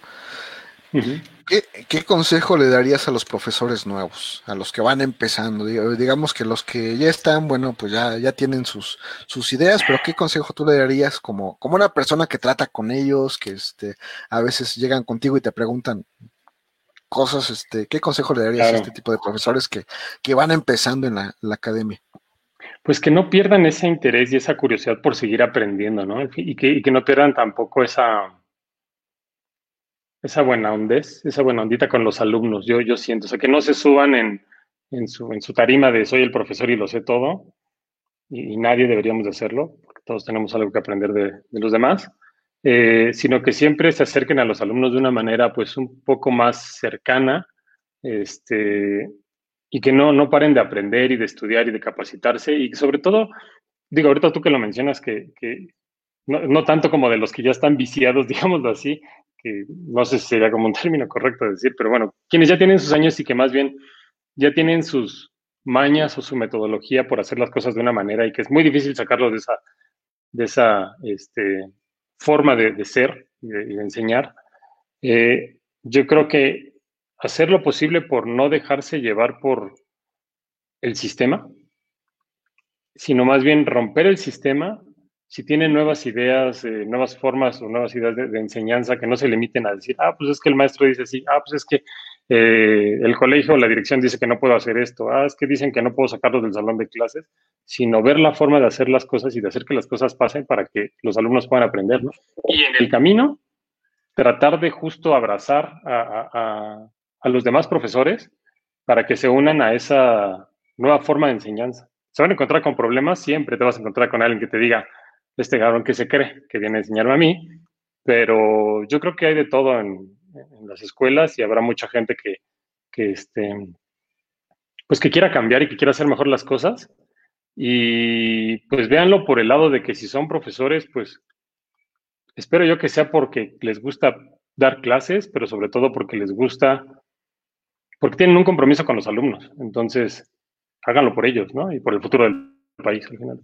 ¿Qué, consejo le darías a los profesores nuevos, a los que van empezando? Digamos que los que ya están, bueno, pues ya, ya tienen sus, sus ideas, pero ¿qué consejo tú le darías como, como una persona que trata con ellos, que este, a veces llegan contigo y te preguntan cosas, este, ¿qué consejo le darías a este tipo de profesores que, que van empezando en la academia? Pues que no pierdan ese interés y esa curiosidad por seguir aprendiendo, ¿no? Y que, no pierdan tampoco esa, esa buena ondez, esa buena ondita con los alumnos, yo, yo siento, o sea, que no se suban en, en, su, en su tarima de soy el profesor y lo sé todo, y, nadie deberíamos de hacerlo, porque todos tenemos algo que aprender de, los demás, eh, sino que siempre se acerquen a los alumnos de una manera pues un poco más cercana, este, y que no, no paren de aprender y de estudiar y de capacitarse, y sobre todo, digo, ahorita tú que lo mencionas, que, que no, no, tanto como de los que ya están viciados, <laughs> digámoslo así, que no sé si sería como un término correcto decir, pero bueno, quienes ya tienen sus años y que más bien ya tienen sus mañas o su metodología por hacer las cosas de una manera y que es muy difícil sacarlos de esa, de esa este, forma de, de ser y de, de enseñar. Eh, yo creo que hacer lo posible por no dejarse llevar por el sistema, sino más bien romper el sistema si tienen nuevas ideas, eh, nuevas formas o nuevas ideas de, de, enseñanza que no se limiten a decir, ah, pues es que el maestro dice así, ah, pues es que eh, el colegio o la dirección dice que no puedo hacer esto, ah, es que dicen que no puedo sacarlos del salón de clases, sino ver la forma de hacer las cosas y de hacer que las cosas pasen para que los alumnos puedan aprender, ¿no? Y en el camino, tratar de justo abrazar a, a, a los demás profesores para que se unan a esa nueva forma de enseñanza. Se van a encontrar con problemas, siempre te vas a encontrar con alguien que te diga, este cabrón que se cree, que viene a enseñarme a mí, pero yo creo que hay de todo en, en las escuelas y habrá mucha gente que, que, este, pues que quiera cambiar y que quiera hacer mejor las cosas. Y pues véanlo por el lado de que si son profesores, pues espero yo que sea porque les gusta dar clases, pero sobre todo porque les gusta, porque tienen un compromiso con los alumnos. Entonces, háganlo por ellos, ¿no? Y por el futuro del país, al final.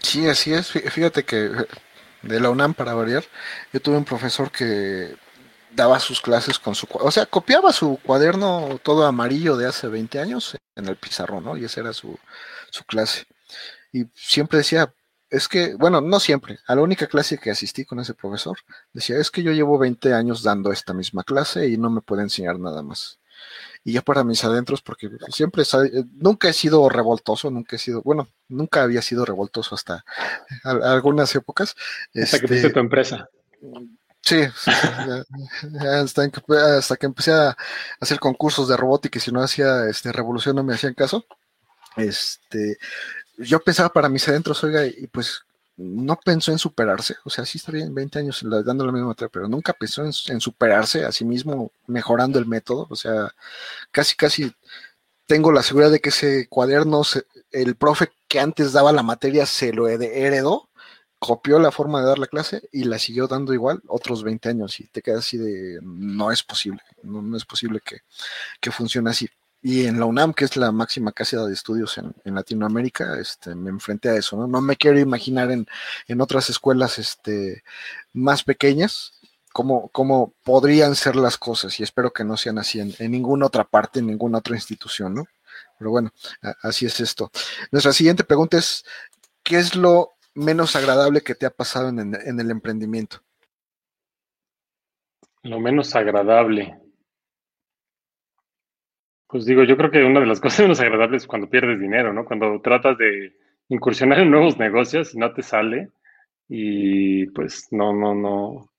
Sí, así es. Fíjate que de la UNAM, para variar, yo tuve un profesor que daba sus clases con su, o sea, copiaba su cuaderno todo amarillo de hace 20 años en el pizarrón, ¿no? Y esa era su, su clase. Y siempre decía, es que, bueno, no siempre, a la única clase que asistí con ese profesor, decía, es que yo llevo 20 años dando esta misma clase y no me puede enseñar nada más. Y ya para mis adentros, porque siempre, nunca he sido revoltoso, nunca he sido, bueno, nunca había sido revoltoso hasta algunas épocas. Hasta este, que fuiste tu empresa. Sí, hasta, que, hasta, que, empecé a hacer concursos de robótica y si no hacía este, revolución no me hacían caso. Este, yo pensaba para mis adentros, oiga, y pues no pensó en superarse, o sea, sí está bien, 20 años dando la misma materia, pero nunca pensó en, en, superarse a sí mismo, mejorando el método, o sea, casi, casi tengo la seguridad de que ese cuaderno, el profe que antes daba la materia se lo heredó copió la forma de dar la clase y la siguió dando igual otros 20 años y te quedas así de, no es posible, no, no es posible que, que, funcione así. Y en la UNAM, que es la máxima casa de estudios en, Latinoamérica, este, me enfrenté a eso, ¿no? No me quiero imaginar en, en otras escuelas este, más pequeñas cómo, cómo podrían ser las cosas y espero que no sean así en, en ninguna otra parte, en ninguna otra institución, ¿no? Pero bueno, así es esto. Nuestra siguiente pregunta es, ¿qué es lo menos agradable que te ha pasado en, en, el emprendimiento? Lo menos agradable. Pues digo, yo creo que una de las <laughs> cosas menos agradables es cuando pierdes dinero, ¿no? Cuando tratas de incursionar en nuevos negocios y no te sale y pues no, no, no,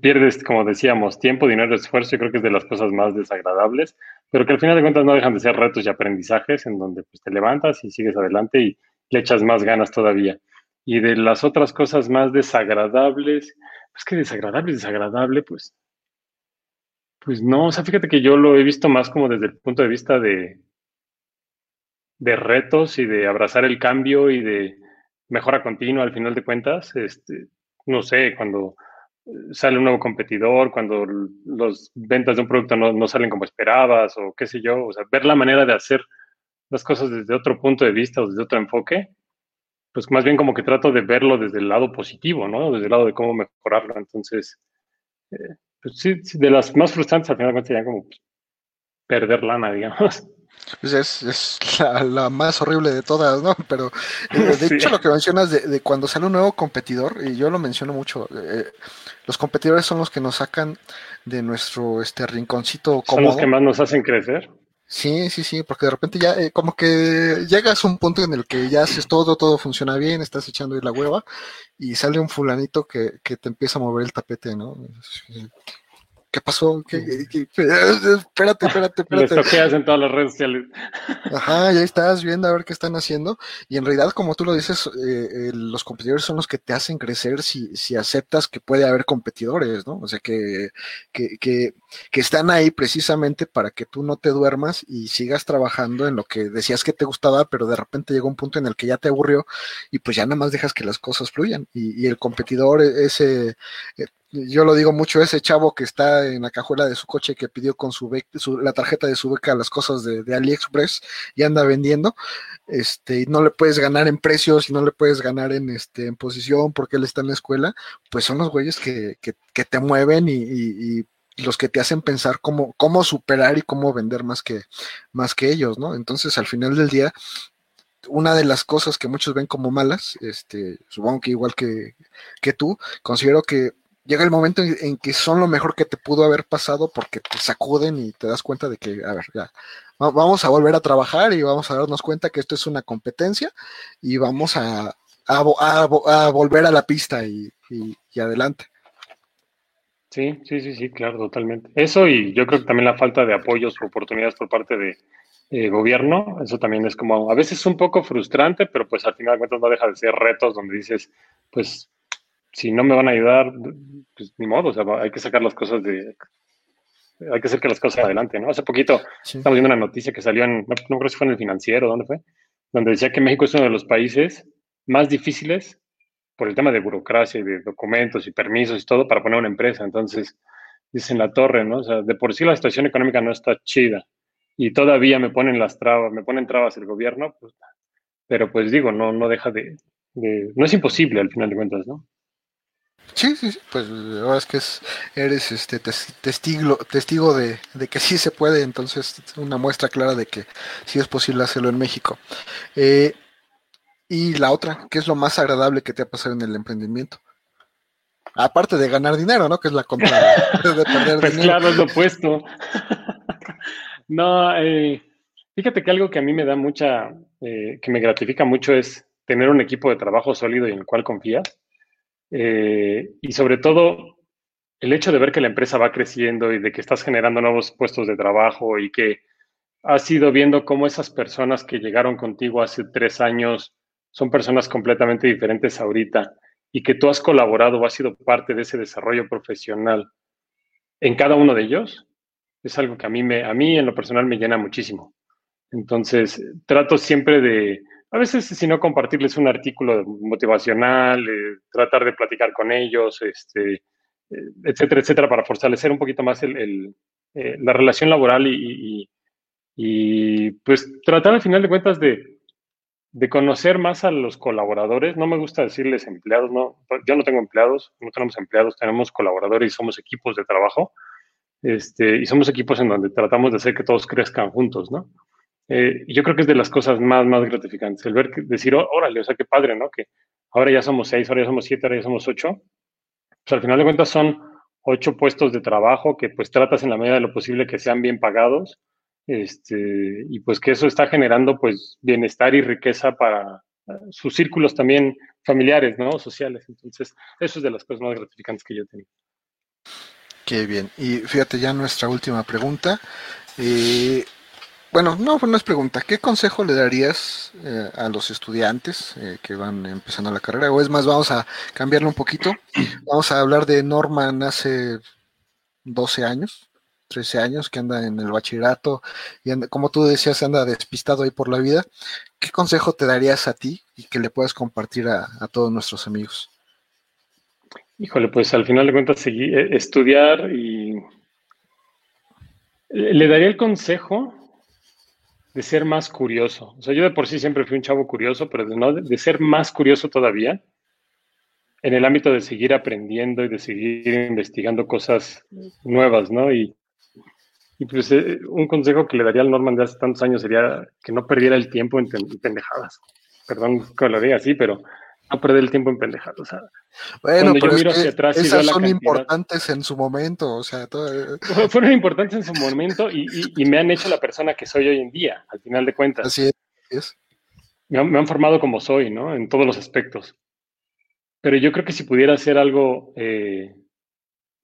pierdes, como decíamos, tiempo, dinero, esfuerzo, yo creo que es de las cosas más desagradables, pero que al final de cuentas no dejan de ser retos y aprendizajes en donde pues, te levantas y sigues adelante y le echas más ganas todavía. Y de las otras cosas más desagradables, pues que desagradable, desagradable, pues, pues no, o sea, fíjate que yo lo he visto más como desde el punto de vista de, de retos y de abrazar el cambio y de mejora continua al final de cuentas. Este, no sé, cuando sale un nuevo competidor, cuando las ventas de un producto no, no, salen como esperabas o qué sé yo, o sea, ver la manera de hacer las cosas desde otro punto de vista o desde otro enfoque, pues más bien como que trato de verlo desde el lado positivo, ¿no? Desde el lado de cómo mejorarlo. Entonces, eh, pues sí, sí, de las más frustrantes al final sería como perder lana, digamos. Pues es, es la, la, más horrible de todas, ¿no? Pero eh, de <laughs> sí. hecho lo que mencionas de, de, cuando sale un nuevo competidor, y yo lo menciono mucho, eh, los competidores son los que nos sacan de nuestro este rinconcito cómodo. Son los que más nos hacen crecer. Sí, sí, sí, porque de repente ya eh, como que llegas a un punto en el que ya haces todo, todo funciona bien, estás echando ahí la hueva y sale un fulanito que, que te empieza a mover el tapete, ¿no? ¿Qué pasó? ¿Qué, espérate, espérate, <laughs> espérate. Les toqueas en todas las redes sociales. Ajá, ya estás viendo a ver qué están haciendo. Y en realidad, como tú lo dices, eh, eh, los competidores son los que te hacen crecer si, si aceptas que puede haber competidores, ¿no? O sea, que, que, que, que están ahí precisamente para que tú no te duermas y sigas trabajando en lo que decías que te gustaba, pero de repente llega un punto en el que ya te aburrió y pues ya nada más dejas que las cosas fluyan. Y, y el competidor, ese, eh, yo lo digo mucho, ese chavo que está en la cajuela de su coche que pidió con su, la tarjeta de su beca las cosas de, AliExpress y anda vendiendo, este, y no le puedes ganar en precios y no le puedes ganar en, este, en posición porque él está en la escuela, pues son los güeyes que, que, te mueven y, y, los que te hacen pensar cómo, cómo superar y cómo vender más que, más que ellos, ¿no? Entonces, al final del día, una de las cosas que muchos ven como malas, este, supongo que igual que, que tú, considero que llega el momento en, que son lo mejor que te pudo haber pasado porque te sacuden y te das cuenta de que, a ver, ya, vamos a volver a trabajar y vamos a darnos cuenta que esto es una competencia y vamos a, volver a la pista y, adelante. Sí, sí, sí, sí, claro, totalmente. Eso y yo creo que también la falta de apoyos o oportunidades por parte de eh, gobierno, eso también es como a veces un poco frustrante, pero pues al final de cuentas no deja de ser retos donde dices, pues si no me van a ayudar, pues ni modo, o sea, hay que sacar las cosas de, hay que hacer que las cosas adelante, ¿no? Hace poquito estamos viendo una noticia que salió en, no, creo si fue en el financiero, ¿dónde fue? Donde decía que México es uno de los países más difíciles por el tema de burocracia y de documentos y permisos y todo para poner una empresa. Entonces, dicen la torre, ¿no? O sea, de por sí la situación económica no está chida y todavía me ponen las trabas, me ponen trabas el gobierno, pues, pero pues digo, no, no deja de, de, no es imposible al final de cuentas, ¿no? Sí, sí, pues ahora es que es, eres este testigo, testigo de, que sí se puede, entonces una muestra clara de que sí es posible hacerlo en México. Eh, y la otra, ¿qué es lo más agradable que te ha pasado en el emprendimiento? Aparte de ganar dinero, ¿no? Que es la contra <laughs> de perder pues claro, es lo opuesto. <laughs> no, eh, fíjate que algo que a mí me da mucha, eh, que me gratifica mucho es tener un equipo de trabajo sólido y en el cual confías eh, y sobre todo, el hecho de ver que la empresa va creciendo y de que estás generando nuevos puestos de trabajo y que has ido viendo cómo esas personas que llegaron contigo hace tres años son personas completamente diferentes ahorita y que tú has colaborado o has sido parte de ese desarrollo profesional en cada uno de ellos, es algo que a mí, me, a mí en lo personal me llena muchísimo. Entonces, trato siempre de, a veces, si no, compartirles un artículo motivacional, eh, tratar de platicar con ellos, este, eh, etcétera, etcétera, para fortalecer un poquito más el, eh, la relación laboral y, pues tratar al final de cuentas de, de, conocer más a los colaboradores. No me gusta decirles empleados, no, yo no tengo empleados, no tenemos empleados, tenemos colaboradores y somos equipos de trabajo. Este, y somos equipos en donde tratamos de hacer que todos crezcan juntos, ¿no? Eh, yo creo que es de las cosas más, más gratificantes, el ver, decir, órale, o sea, qué padre, ¿no? Que ahora ya somos seis, ahora ya somos siete, ahora ya somos ocho. Pues al final de cuentas son ocho puestos de trabajo que pues tratas en la medida de lo posible que sean bien pagados, este, y pues que eso está generando pues bienestar y riqueza para eh, sus círculos también familiares, ¿no? Sociales. Entonces, eso es de las cosas más gratificantes que yo tengo. Qué bien. Y fíjate ya nuestra última pregunta. Eh, bueno, no, no es pregunta. ¿Qué consejo le darías eh, a los estudiantes eh, que van empezando la carrera? O es más, vamos a cambiarlo un poquito. Vamos a hablar de Norman hace 12 años, 13 años, que anda en el bachillerato y como tú decías, anda despistado ahí por la vida. ¿Qué consejo te darías a ti y que le puedas compartir a, todos nuestros amigos? Híjole, pues al final de cuentas, seguir, eh, estudiar y le daría el consejo de ser más curioso. O sea, yo de por sí siempre fui un chavo curioso, pero de, no, de ser más curioso todavía en el ámbito de seguir aprendiendo y de seguir investigando cosas nuevas, ¿no? Y, y pues eh, un consejo que le daría al Norman de hace tantos años sería que no perdiera el tiempo en, pendejadas. Perdón que lo diga así, pero no perder el tiempo en pendejadas. O sea, bueno, pero yo miro atrás esas son importantes en su momento, o sea, <laughs> fueron importantes en su momento y, me han hecho la persona que soy hoy en día, al final de cuentas. Así es. Me han, formado como soy, ¿no? En todos los aspectos. Pero yo creo que si pudiera hacer algo, eh,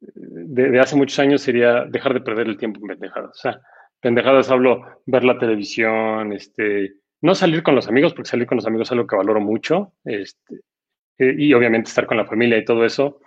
de, hace muchos años sería dejar de perder el tiempo en pendejadas. O sea, pendejadas hablo ver la televisión, este, no salir con los amigos, porque salir con los amigos es algo que valoro mucho, este, y obviamente estar con la familia y todo eso,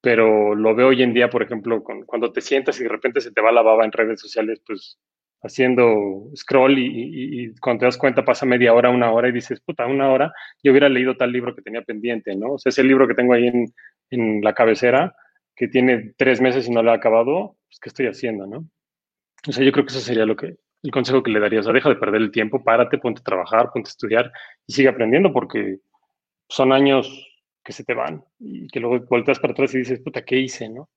pero lo veo hoy en día, por ejemplo, cuando te sientas y de repente se te va la baba en redes sociales, pues haciendo scroll y, cuando te das cuenta pasa media hora, una hora y dices, puta, una hora, yo hubiera leído tal libro que tenía pendiente, ¿no? O sea, ese libro que tengo ahí en, en la cabecera, que tiene tres meses y no lo ha acabado, pues, ¿qué estoy haciendo, no? O sea, yo creo que eso sería lo que, el consejo que le daría. O sea, deja de perder el tiempo, párate, ponte a trabajar, ponte a estudiar y sigue aprendiendo porque son años que se te van y que luego volteas para atrás y dices, puta, ¿qué hice, no?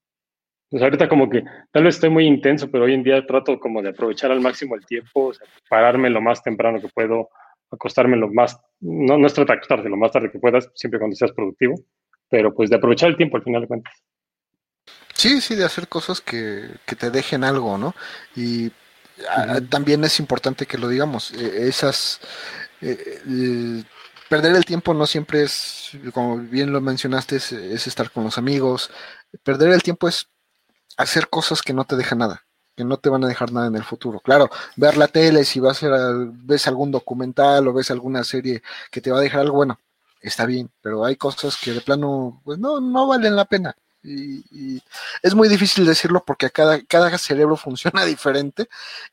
Pues ahorita como que tal vez estoy muy intenso, pero hoy en día trato como de aprovechar al máximo el tiempo, pararme lo más temprano que puedo, acostarme lo más, no, no es tratar de acostarte lo más tarde que puedas, siempre cuando seas productivo, pero pues de aprovechar el tiempo al final de cuentas. Sí, sí, de hacer cosas que, que te dejen algo, ¿no? Y también es importante que lo digamos, eh, esas... Eh, perder el tiempo no siempre es, como bien lo mencionaste, es, estar con los amigos. Perder el tiempo es hacer cosas que no te dejan nada, que no te van a dejar nada en el futuro. Claro, ver la tele, si vas a ves algún documental o ves alguna serie que te va a dejar algo bueno, está bien, pero hay cosas que de plano, pues no, no valen la pena. Y, es muy difícil decirlo porque cada, cada cerebro funciona <laughs> diferente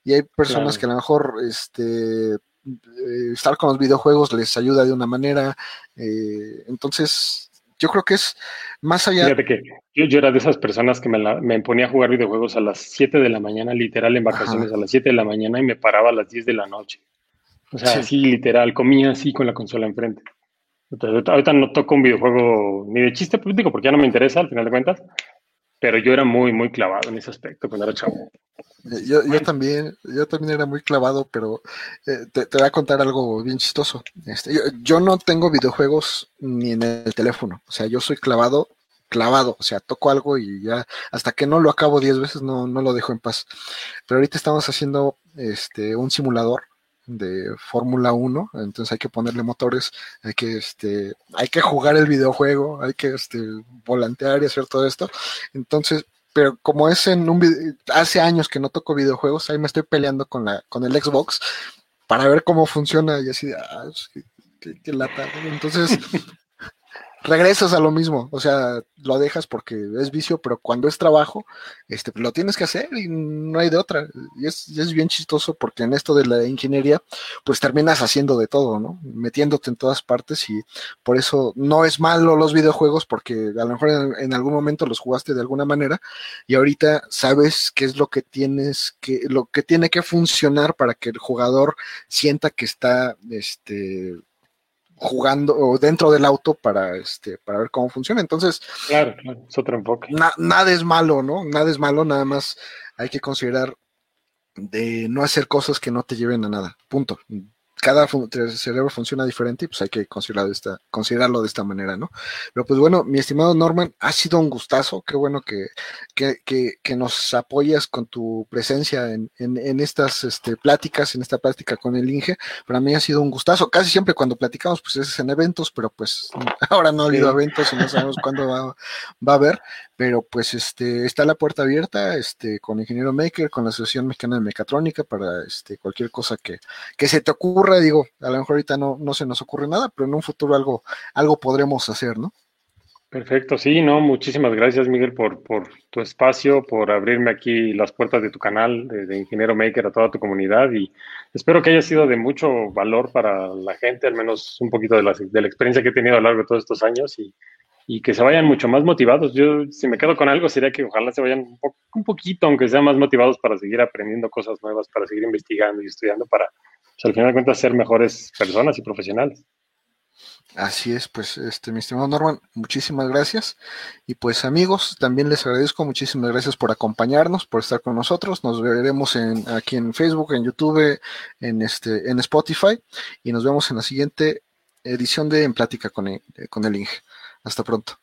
y hay personas que a lo mejor este eh, estar con los videojuegos les ayuda de una manera. Eh, entonces, yo creo que es más allá. Fíjate que yo, era de esas personas que me, ponía a jugar videojuegos a las 7 de la mañana, literal en vacaciones, a las 7 de la mañana y me paraba a las 10 de la noche. O sea, así literal, comía así con la consola enfrente. Ahorita no toco un videojuego ni de chiste político porque ya no me interesa al final de cuentas, pero yo era muy, muy clavado en ese aspecto cuando era chavo. Yo, yo también, yo también era muy clavado, pero eh, te, voy a contar algo bien chistoso. Este, yo, no tengo videojuegos ni en el teléfono, o sea, yo soy clavado, clavado, o sea, toco algo y ya, hasta que no lo acabo diez veces no, no lo dejo en paz. Pero ahorita estamos haciendo este un simulador de Fórmula 1, entonces hay que ponerle motores, hay que este, hay que jugar el videojuego, hay que este volantear y hacer todo esto. Entonces, pero como es en un hace años que no toco videojuegos, ahí me estoy peleando con la con el Xbox para ver cómo funciona y así, ah, qué lata. Entonces, <laughs> regresas a lo mismo, o sea, lo dejas porque es vicio, pero cuando es trabajo, este, lo tienes que hacer y no hay de otra. Y es, es, bien chistoso porque en esto de la ingeniería, pues terminas haciendo de todo, ¿no? Metiéndote en todas partes y por eso no es malo los videojuegos porque a lo mejor en, en algún momento los jugaste de alguna manera y ahorita sabes qué es lo que tienes que, lo que tiene que funcionar para que el jugador sienta que está, este, jugando o dentro del auto para este para ver cómo funciona. Entonces, claro, claro es otro enfoque. nada es malo, ¿no? Nada es malo, nada más hay que considerar de no hacer cosas que no te lleven a nada. Punto cada cerebro funciona diferente y pues hay que considerarlo de esta, considerarlo de esta manera, ¿no? Pero pues bueno, mi estimado Norman, ha sido un gustazo, qué bueno que, que, que, nos apoyas con tu presencia en, en, estas este, pláticas, en esta plática con el Inge. Para mí ha sido un gustazo, casi siempre cuando platicamos pues es en eventos, pero pues <laughs> ahora no ha habido eventos y no sabemos cuándo va, va a haber, pero pues este está la puerta abierta este con Ingeniero Maker, con la Asociación Mexicana de Mecatrónica para este cualquier cosa que, que se te ocurra, digo, a lo mejor ahorita no, no se nos ocurre nada, pero en un futuro algo, algo podremos hacer, ¿no? Perfecto, sí, no, muchísimas gracias Miguel por, por tu espacio, por abrirme aquí las puertas de tu canal de, Ingeniero Maker a toda tu comunidad y espero que haya sido de mucho valor para la gente, al menos un poquito de la, de la experiencia que he tenido a lo largo de todos estos años y, y que se vayan mucho más motivados. Yo, si me quedo con algo, sería que ojalá se vayan un, un poquito, aunque sean más motivados para seguir aprendiendo cosas nuevas, para seguir investigando y estudiando, para, pues, al final de cuentas, ser mejores personas y profesionales. Así es, pues, este, mi estimado Norman, muchísimas gracias. Y pues, amigos, también les agradezco, muchísimas gracias por acompañarnos, por estar con nosotros. Nos veremos en, aquí en Facebook, en YouTube, en, este, en Spotify, y nos vemos en la siguiente edición de En Plática con el, con el Inge. Hasta pronto.